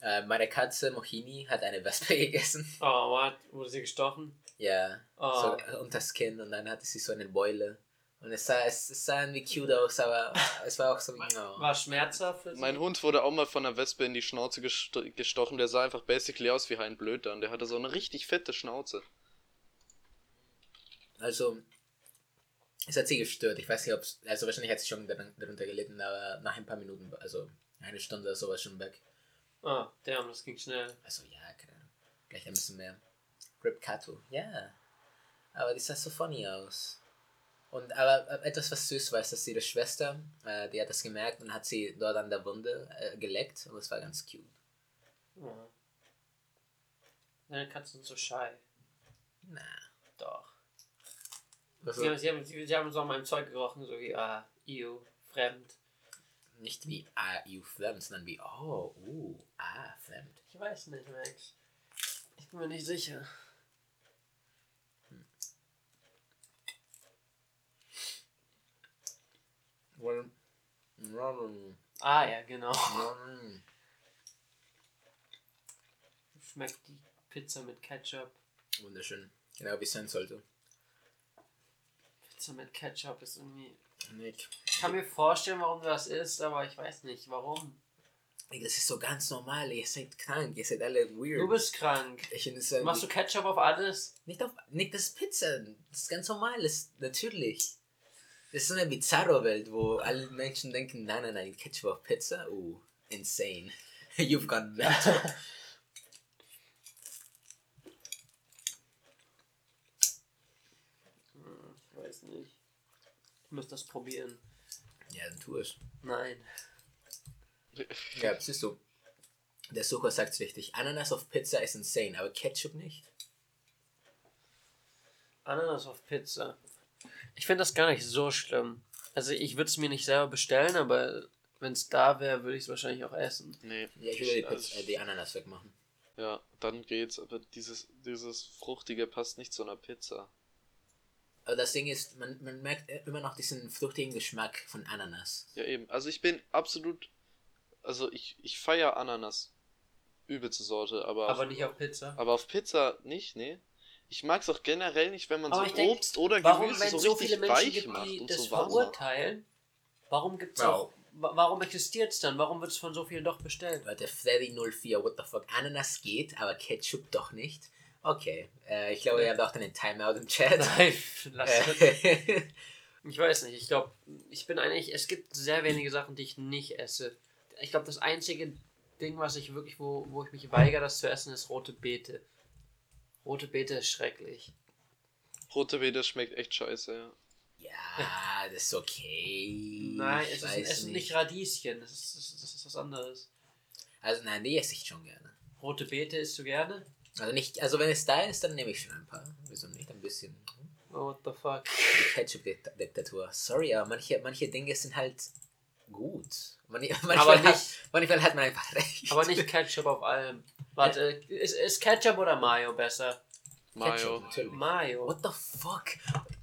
Äh, meine Katze Mohini hat eine Wespe gegessen. Oh, what? Wurde sie gestochen? Ja, Oh. so äh, unter das Kinn und dann hatte sie so eine Beule. Und es sah, es, es sah irgendwie cute aus, aber es war auch so wie, oh. War schmerzhaft für sie? Mein Hund wurde auch mal von einer Wespe in die Schnauze gesto gestochen. Der sah einfach basically aus wie Hein Blödern. Der hatte so eine richtig fette Schnauze. Also, es hat sie gestört. Ich weiß nicht, ob es. Also, wahrscheinlich hat sie schon dar- darunter gelitten, aber nach ein paar Minuten, also eine Stunde oder sowas schon weg. Ah, damn, das ging schnell. Also, ja, keine Ahnung. Vielleicht ein bisschen mehr. Rip Kato, ja. Aber die sah so funny aus. Und aber äh, etwas, was süß war, ist, dass ihre Schwester, äh, die hat das gemerkt und hat sie dort an der Wunde äh, geleckt und das war ganz cute. Oh. Deine Katzen sind so shy. Na. Doch. Also, Sie haben, sie, haben, sie, haben so an meinem Zeug gerochen, so wie, ah, ew, fremd. Nicht wie ah, you fremd, sondern wie oh, uh, ah, fremd. Ich weiß nicht, Max. Ich bin mir nicht sicher. Well, mm, Ah, ja, genau. Schmeckt die Pizza mit Ketchup. Wunderschön. Genau wie es sein sollte. Pizza mit Ketchup ist irgendwie. Nick. Ich kann mir vorstellen, warum das isst, aber ich weiß nicht, warum. Das ist so ganz normal. Ihr seid krank. Ihr seid alle weird. Du bist krank. ich Machst du Ketchup auf alles? nicht auf. Nick, das ist Pizza. Das ist ganz normal. Das ist natürlich. Das ist so eine bizarre Welt, wo alle Menschen denken, nein, nein, nein, Ketchup auf Pizza? Uh, insane. You've gone mental. Hm, Ich weiß nicht. Ich muss das probieren. Ja, dann tu es. Nein. Ja, siehst du. Der Sucher sagt es richtig. Ananas auf Pizza ist insane, aber Ketchup nicht. Ananas auf Pizza. Ich finde das gar nicht so schlimm. Also ich würde es mir nicht selber bestellen, aber wenn es da wäre, würde ich es wahrscheinlich auch essen. Nee. Ja, ich will die, Pizza, äh, die Ananas wegmachen. Ja, dann geht's, aber dieses, dieses Fruchtige passt nicht zu einer Pizza. Aber das Ding ist, man, man merkt immer noch diesen fruchtigen Geschmack von Ananas. Ja, eben. Also ich bin absolut. Also ich, ich feiere Ananas. Übelste Sorte, aber, Aber auf, nicht auf Pizza. aber auf Pizza nicht, nee. Ich mag's auch generell nicht, wenn man Aber so denk, Obst oder Warum, Gemüse wenn so so richtig viele Menschen weich gibt, macht die und das so warm macht. verurteilen, warum gibt's Wow. auch, wa- warum existiert es dann? Warum wird es von so vielen doch bestellt? Warte, Freddy04, what the fuck? Ananas geht, aber Ketchup doch nicht. Okay, äh, ich glaube, ihr habt auch einen Timeout im Chat. Nein, lass. Äh, Ich weiß nicht, ich glaube, ich bin eigentlich, es gibt sehr wenige Sachen, die ich nicht esse. Ich glaube, das einzige Ding, was ich wirklich, wo, wo ich mich weigere, das zu essen, ist rote Beete. Rote Beete ist schrecklich. Rote Beete schmeckt echt scheiße, ja. ja, das ist okay. Nein, es, ist, es sind nicht Radieschen, das ist, das, ist, das ist was anderes. Also, nein, die esse ich schon gerne. Rote Beete isst du gerne? Also, nicht, also wenn es da ist, dann nehme ich schon ein paar. Wieso nicht? Ein bisschen. Oh, what the fuck. Die Ketchup-Diktatur. Sorry, aber manche, manche Dinge sind halt gut. Manch, manchmal, Aber hat, nicht- manchmal hat man einfach recht. Aber nicht Ketchup auf allem. Warte, ist, ist Ketchup oder Mayo besser? Mayo. Ketchup. Mayo. What the fuck?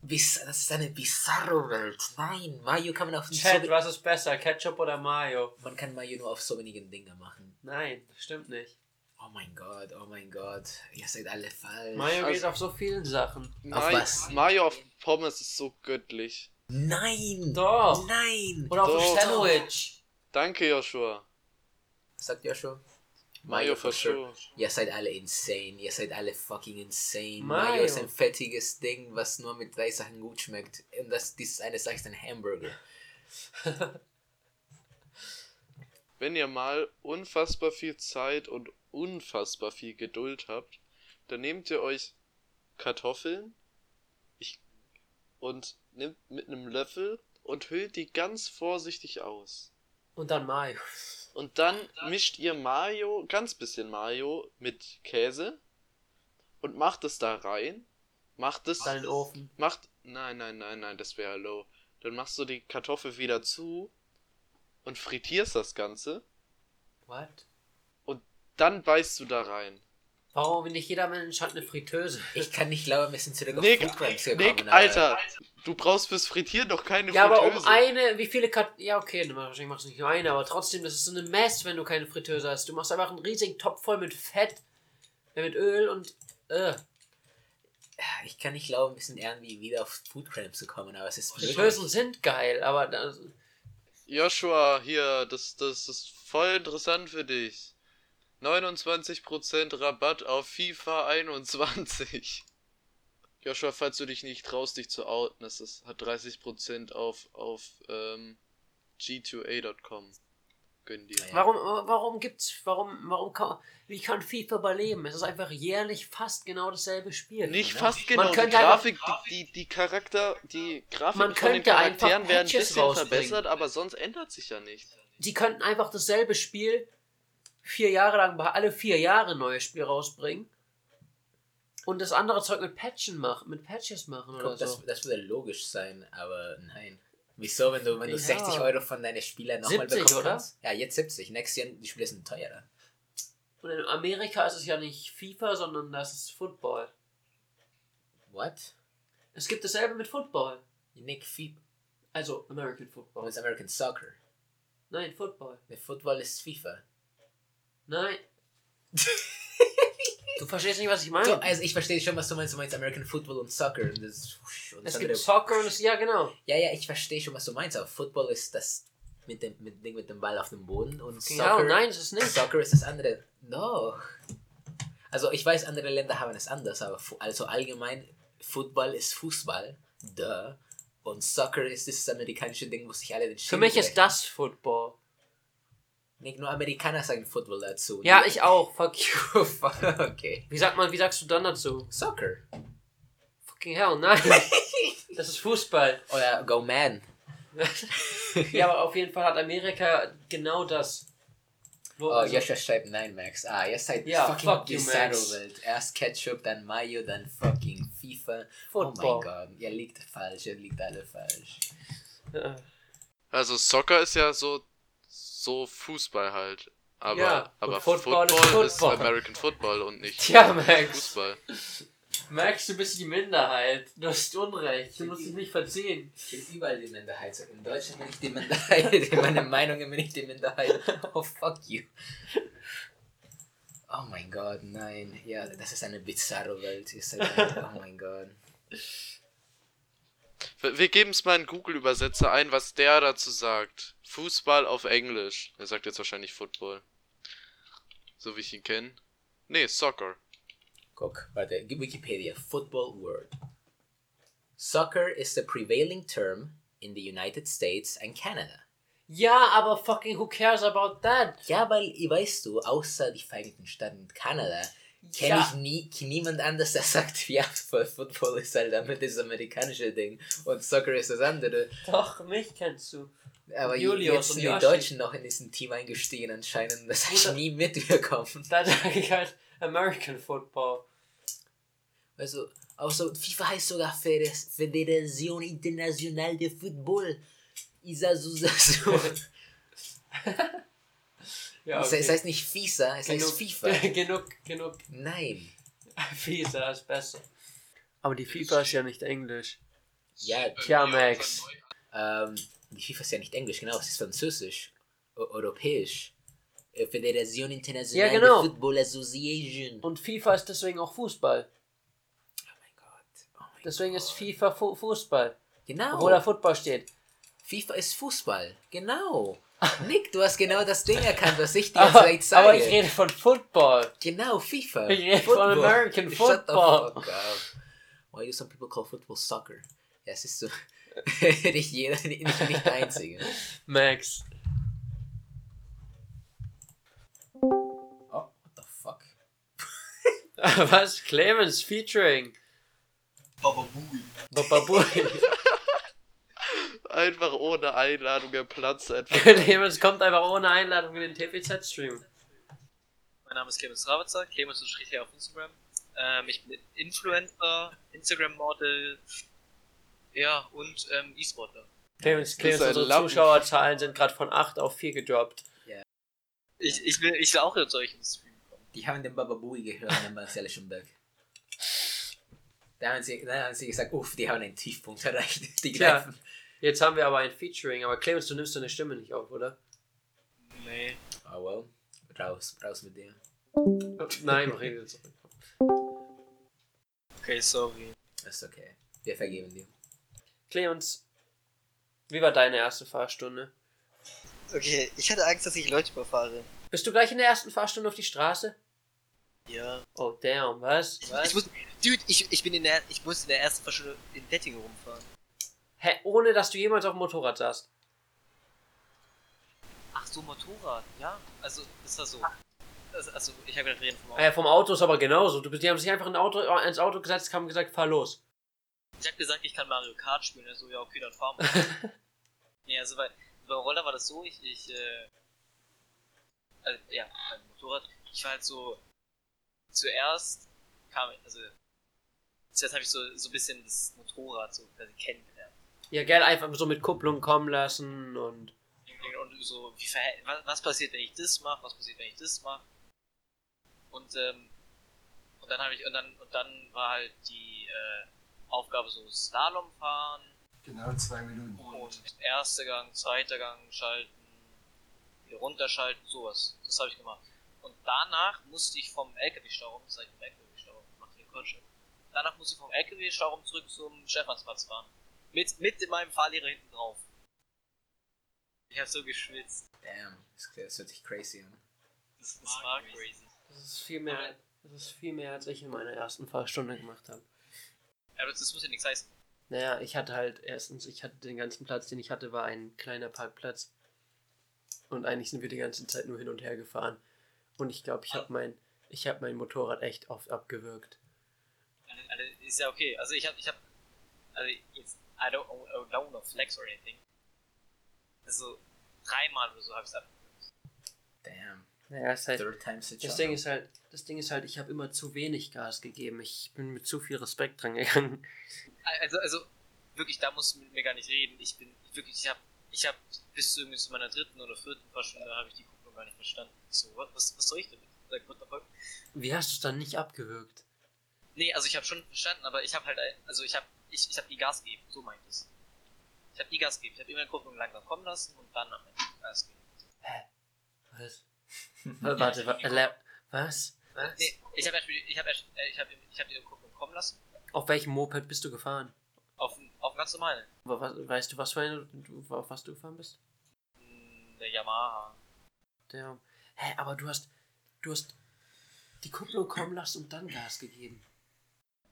Bis, das ist eine bizarre Welt. Nein, Mayo kann man auf so, Chat, was ist besser, Ketchup oder Mayo? man kann Mayo nur auf so wenigen Dinge machen. Nein, das stimmt nicht. Oh mein Gott, oh mein Gott, ihr seid alle falsch. Mayo geht Also- auf so vielen Sachen. Mayo, was? Mayo auf Pommes ist so göttlich. Nein! Doch. Nein! Oder auf Doch. ein Sandwich. Danke, Joshua. Was sagt schon? Mayo for sure. Ihr seid alle insane. Ihr seid alle fucking insane. Mayo. Mayo ist ein fettiges Ding, was nur mit drei Sachen gut schmeckt. Und das, dieses eine Sache ist ein Hamburger. Wenn ihr mal unfassbar viel Zeit und unfassbar viel Geduld habt, dann nehmt ihr euch Kartoffeln ich, und nimmt mit einem Löffel und hüllt die ganz vorsichtig aus. Und dann Mayo. Und dann mischt ihr Mayo, ganz bisschen Mayo mit Käse und macht es da rein. Macht es. Dann in den Ofen. Macht. Nein, nein, nein, nein, das wäre low. Dann machst du die Kartoffel wieder zu und frittierst das Ganze. What? Dann beißt du da rein. Warum nicht jeder Mensch hat eine Fritteuse? Ich kann nicht glauben, wir sind zurück auf Nick, Food Crimes gekommen. Nick, Alter, du brauchst fürs Frittieren doch keine Ja, aber um Fritteuse. eine, wie viele Kat Ja, okay, wahrscheinlich machst du nicht nur eine, aber trotzdem, das ist so eine Mess, wenn du keine Fritteuse hast. Du machst einfach einen riesigen Topf voll mit Fett, äh, mit Öl und. Äh. Ich kann nicht glauben, wir sind irgendwie wieder auf Food Crimes gekommen, aber es ist Fritteusen sind geil, aber das, Joshua, hier, das, das ist voll interessant für dich. 29% Rabatt auf FIFA 21. Joshua, falls du dich nicht traust, dich zu outen, es ist, hat 30% auf, auf ähm, g2a.com. Gönn dir. Warum, warum gibt's, warum, warum kann, wie kann FIFA überleben? Es ist einfach jährlich fast genau dasselbe Spiel. Nicht ne? fast genau, die könnte einfach- Grafik, die, die, die Charakter, die Grafik Man von den Charakteren werden ein bisschen verbessert, aber sonst ändert sich ja nichts. Sie könnten einfach dasselbe Spiel vier Jahre lang, alle vier Jahre ein neues Spiel rausbringen und das andere Zeug mit Patchen machen, mit Patches machen oder Guck, das, so. das würde logisch sein, aber nein. Wieso, wenn du, wenn du Ja. 60 Euro von deinen Spielern nochmal 70, bekommen oder? kannst? Ja, jetzt 70. Nächstes Jahr, die Spiele sind teurer. Und in Amerika ist es ja nicht FIFA, sondern das ist Football. What? Es gibt dasselbe mit Football. Nick FIFA. Also American Football. it's American Soccer. Nein, Football. Der Football ist FIFA. Nein. du verstehst nicht, was ich meine. So, also ich verstehe schon, was du meinst. Du meinst American Football und Soccer. Und das, und das es gibt Soccer und es, ja genau. Ja, ja, ich verstehe schon, was du meinst. Aber Football ist das mit dem mit, Ding mit dem Ball auf dem Boden und Ja, Soccer, nein, es ist nicht. Soccer ist das andere. No. Also ich weiß, andere Länder haben es anders, aber also allgemein, Football ist Fußball. Duh. Und Soccer ist dieses amerikanische Ding, wo sich alle den Für mich ist das Football. Nicht nur Amerikaner sagen Football dazu. Ja, ich auch. Fuck you. okay. Wie sagt man, wie sagst du dann dazu? Soccer. Fucking hell, nein. das ist Fußball. Oder Go Man. ja, aber auf jeden Fall hat Amerika genau das. Wo, Oh, also, Joshua schreibt nein, Max. Ah, ihr seid Ja, fucking fuck you, bizarro Max. Welt. Erst Ketchup, dann Mayo, dann fucking FIFA. Oh mein Football. Gott, ihr liegt falsch, ihr liegt alle falsch. Ja. Also Soccer ist ja so, so Fußball halt. Aber, Ja, aber Football Football, ist ist, Football. American Football und nicht Tja, Max. Fußball. Max, du bist die Minderheit. Du hast Unrecht. Du musst dich nicht verziehen. Ich bin überall die Minderheit. In Deutschland bin ich die Minderheit, in meinen Meinungen bin ich die Minderheit. Oh, fuck you. Oh mein Gott, nein. Ja, das ist eine bizarre Welt. Ihr seid eine, oh mein Gott. Wir, geben es mal in Google-Übersetzer ein, was der dazu sagt. Fußball auf Englisch. Er sagt jetzt wahrscheinlich Football. So wie ich ihn kenne. Nee, Soccer. Guck, warte, Wikipedia, football word. Soccer is the prevailing term in the United States and Canada. Ja, aber fucking who cares about that? Ja, weil, weißt du, außer die Vereinigten Staaten und Kanada, kenne Ja. ich nie, niemand anders, der sagt, ja, Football ist halt damit das amerikanische Ding und Soccer ist das andere. Doch, mich kennst du. Aber Julius jetzt und sind die. Deutschen noch in diesem Team eingestiegen anscheinend. Das habe ich nie mitbekommen. Da sage ich halt American Football. Also, außer FIFA heißt sogar Fede- Federación Internacional de Fútbol. Isazusasu. Ja, Es es heißt nicht FISA, es heißt FIFA. genug, genug. Nein. FIFA ist besser. Aber die FIFA ist ja nicht Englisch. Ja, Tja, Max. ähm, die FIFA ist ja nicht Englisch, genau, es ist Französisch. O europäisch. Äh, Fédération Internationale Ja, genau. de Football Association. Und FIFA ist deswegen auch Fußball. Oh mein Gott. Oh mein Deswegen ist Gott. FIFA Fu Fußball. Genau. Obwohl da Football steht. FIFA ist Fußball. Genau. Nick, du hast genau das Ding erkannt, was ich dir Aber, jetzt zeige. aber ich rede von Football. Genau, FIFA. Ich rede von American Shut the Football. fuck up. Why do some people call football soccer? Ja, es ist so. nicht jeder, nicht, nicht der Einzige. Max. Oh, what the fuck? Was? Clemens featuring. Baba Booey. Bababui. Einfach ohne Einladung einfach. Clemens kommt einfach ohne Einladung in den TPZ-Stream. Mein Name ist Clemens Ravitzer, Clemens unterstrich hier auf Instagram. Ähm, ich bin Influencer, Instagram-Model, ja, und ähm, E-Sportler. Clemens, Clemens unsere Lappen. Zuschauerzahlen sind gerade von 8 auf 4 gedroppt. Ich, ich, will, ich will auch in solchen Stream kommen. Die haben den Bababui gehört und alle schon weg. Da haben sie, da haben sie gesagt, uff, die haben einen Tiefpunkt erreicht. Die greifen. Jetzt haben wir aber ein Featuring, aber Clemens, du nimmst deine Stimme nicht auf, oder? Nee. Oh well. Raus, raus mit dir. Nein, mach ich jetzt. Okay, sorry. Ist okay. Wir vergeben dir. Clemens, wie war deine erste Fahrstunde? Okay, ich hatte Angst, dass ich Leute überfahre. Bist du gleich in der ersten Fahrstunde auf die Straße? Ja. Oh damn, was? Ich muss, dude, ich, ich bin in der, ich muss in der ersten Fahrschule in Dettingen rumfahren. Hä, ohne dass du jemals auf dem Motorrad saßt? Ach so, Motorrad, ja. Also, ist das so. Also, also ich habe gerade reden vom Auto. Äh, vom Auto ist aber genauso. Du, bist- die haben sich einfach in ein Auto, ins Auto gesetzt, haben gesagt, fahr los. Ich habe gesagt, ich kann Mario Kart spielen. Er so, ja, okay, dann fahren wir. nee, also bei, beim Roller war das so, ich, ich, äh, also, ja, beim Motorrad, ich war halt so, zuerst kam, also, zuerst habe ich so, so ein bisschen das Motorrad so quasi kennengelernt. Ja, gell, einfach so mit Kupplung kommen lassen und. Und so, wie verhält, was, was passiert, wenn ich das mache, was passiert, wenn ich das mache. Und, ähm, und dann habe ich, und dann, und dann war halt die, äh, Aufgabe so Slalom fahren, Genau zwei Minuten. Und erster Gang, zweiter Gang schalten, wieder runterschalten, sowas. Das habe ich gemacht. Und danach musste ich vom LKW-Stauraum, das heißt vom LKW-Stauraum, macht den Quatsch. Danach musste ich vom LKW-Stauraum zurück zum Stephansplatz fahren. Mit, mit in meinem Fahrlehrer hinten drauf. Ich habe so geschwitzt. Damn, das, das hört sich crazy an. Das, das war crazy. Das ist viel mehr, das ist viel mehr, als ich in meiner ersten Fahrstunde gemacht habe. Aber das, muss ja nichts heißen. Naja, ich hatte halt erstens, ich hatte den ganzen Platz, den ich hatte, war ein kleiner Parkplatz. Und eigentlich sind wir die ganze Zeit nur hin und her gefahren. Und ich glaube, ich habe mein, ich habe mein Motorrad echt oft abgewürgt. Also, ist ja okay. Also ich habe, ich habe, also jetzt, I don't, I don't know flex or anything. Also dreimal oder so habe ich es abgewürgt. Damn. Naja, ist halt, Third time's a das. Ding ist halt, das Ding ist halt, ich habe immer zu wenig Gas gegeben. Ich bin mit zu viel Respekt dran gegangen. Also, also wirklich, da musst du mit mir gar nicht reden. Ich bin wirklich, ich habe, ich habe bis zu irgendwie zu meiner dritten oder vierten Fahrstunde habe ich die Kupplung gar nicht verstanden. Ich so, what, was, was soll ich damit? Like, what the fuck? Wie hast du es dann nicht abgewürgt? Nee, also ich habe schon verstanden, aber ich habe halt, also ich habe, ich, ich habe die Gas gegeben. So meint es. Ich habe die Gas gegeben. Ich habe immer die Kupplung langsam kommen lassen und dann am Ende Gas gegeben. Was? Warte, was? Was? Nee, ich habe erst, ich habe erst, äh, ich habe, ich habe die Kupplung kommen lassen. Auf welchem Moped bist du gefahren? Auf, auf ganz normalen. Weißt du, was für eine, du, auf was du gefahren bist? Der Yamaha. Der. Hä, aber du hast. Du hast die Kupplung kommen lassen und dann Gas gegeben.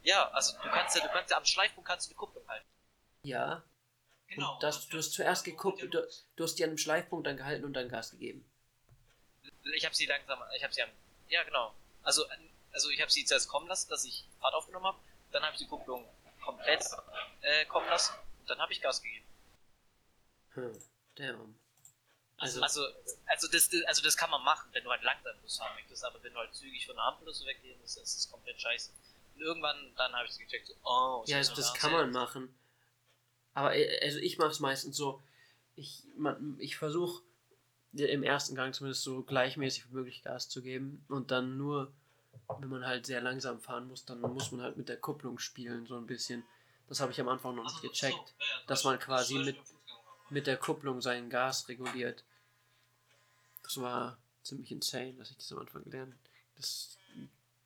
Ja, also du kannst ja, du kannst ja am Schleifpunkt kannst du die Kupplung halten. Ja. Genau. Und das, du hast zuerst gekuppelt, du, du hast die an einem Schleifpunkt dann gehalten und dann Gas gegeben. Ich habe sie langsam, ich habe sie am, ja genau. Also, also ich habe sie zuerst kommen lassen, dass ich Fahrt aufgenommen habe. Dann habe ich die Kupplung komplett äh, kommen lassen. Und dann habe ich Gas gegeben. Hm, damn. Also, Also, also, also das, also das kann man machen, wenn du halt langsam Bus fahren möchtest. Aber wenn du halt zügig von der Ampel oder so weggehen musst, ist das komplett scheiße. Irgendwann, dann habe ich gecheckt, so, oh, ja, ich das, kann man machen. Aber äh, also ich mache es meistens so, ich, man, ich versuche im ersten Gang zumindest so gleichmäßig wie möglich Gas zu geben und dann nur, wenn man halt sehr langsam fahren muss, dann muss man halt mit der Kupplung spielen, so ein bisschen. Das habe ich am Anfang noch nicht gecheckt, dass man quasi mit, mit der Kupplung sein Gas reguliert. Das war ziemlich insane, dass ich das am Anfang gelernt das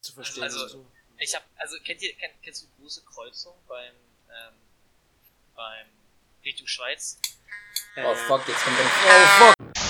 zu verstehen. Also- und so. Ich hab, also kennt ihr, kennt, kennst du die große Kreuzung beim, ähm, beim Richtung Schweiz? Oh Äh, fuck, jetzt kommt ein. Oh fuck!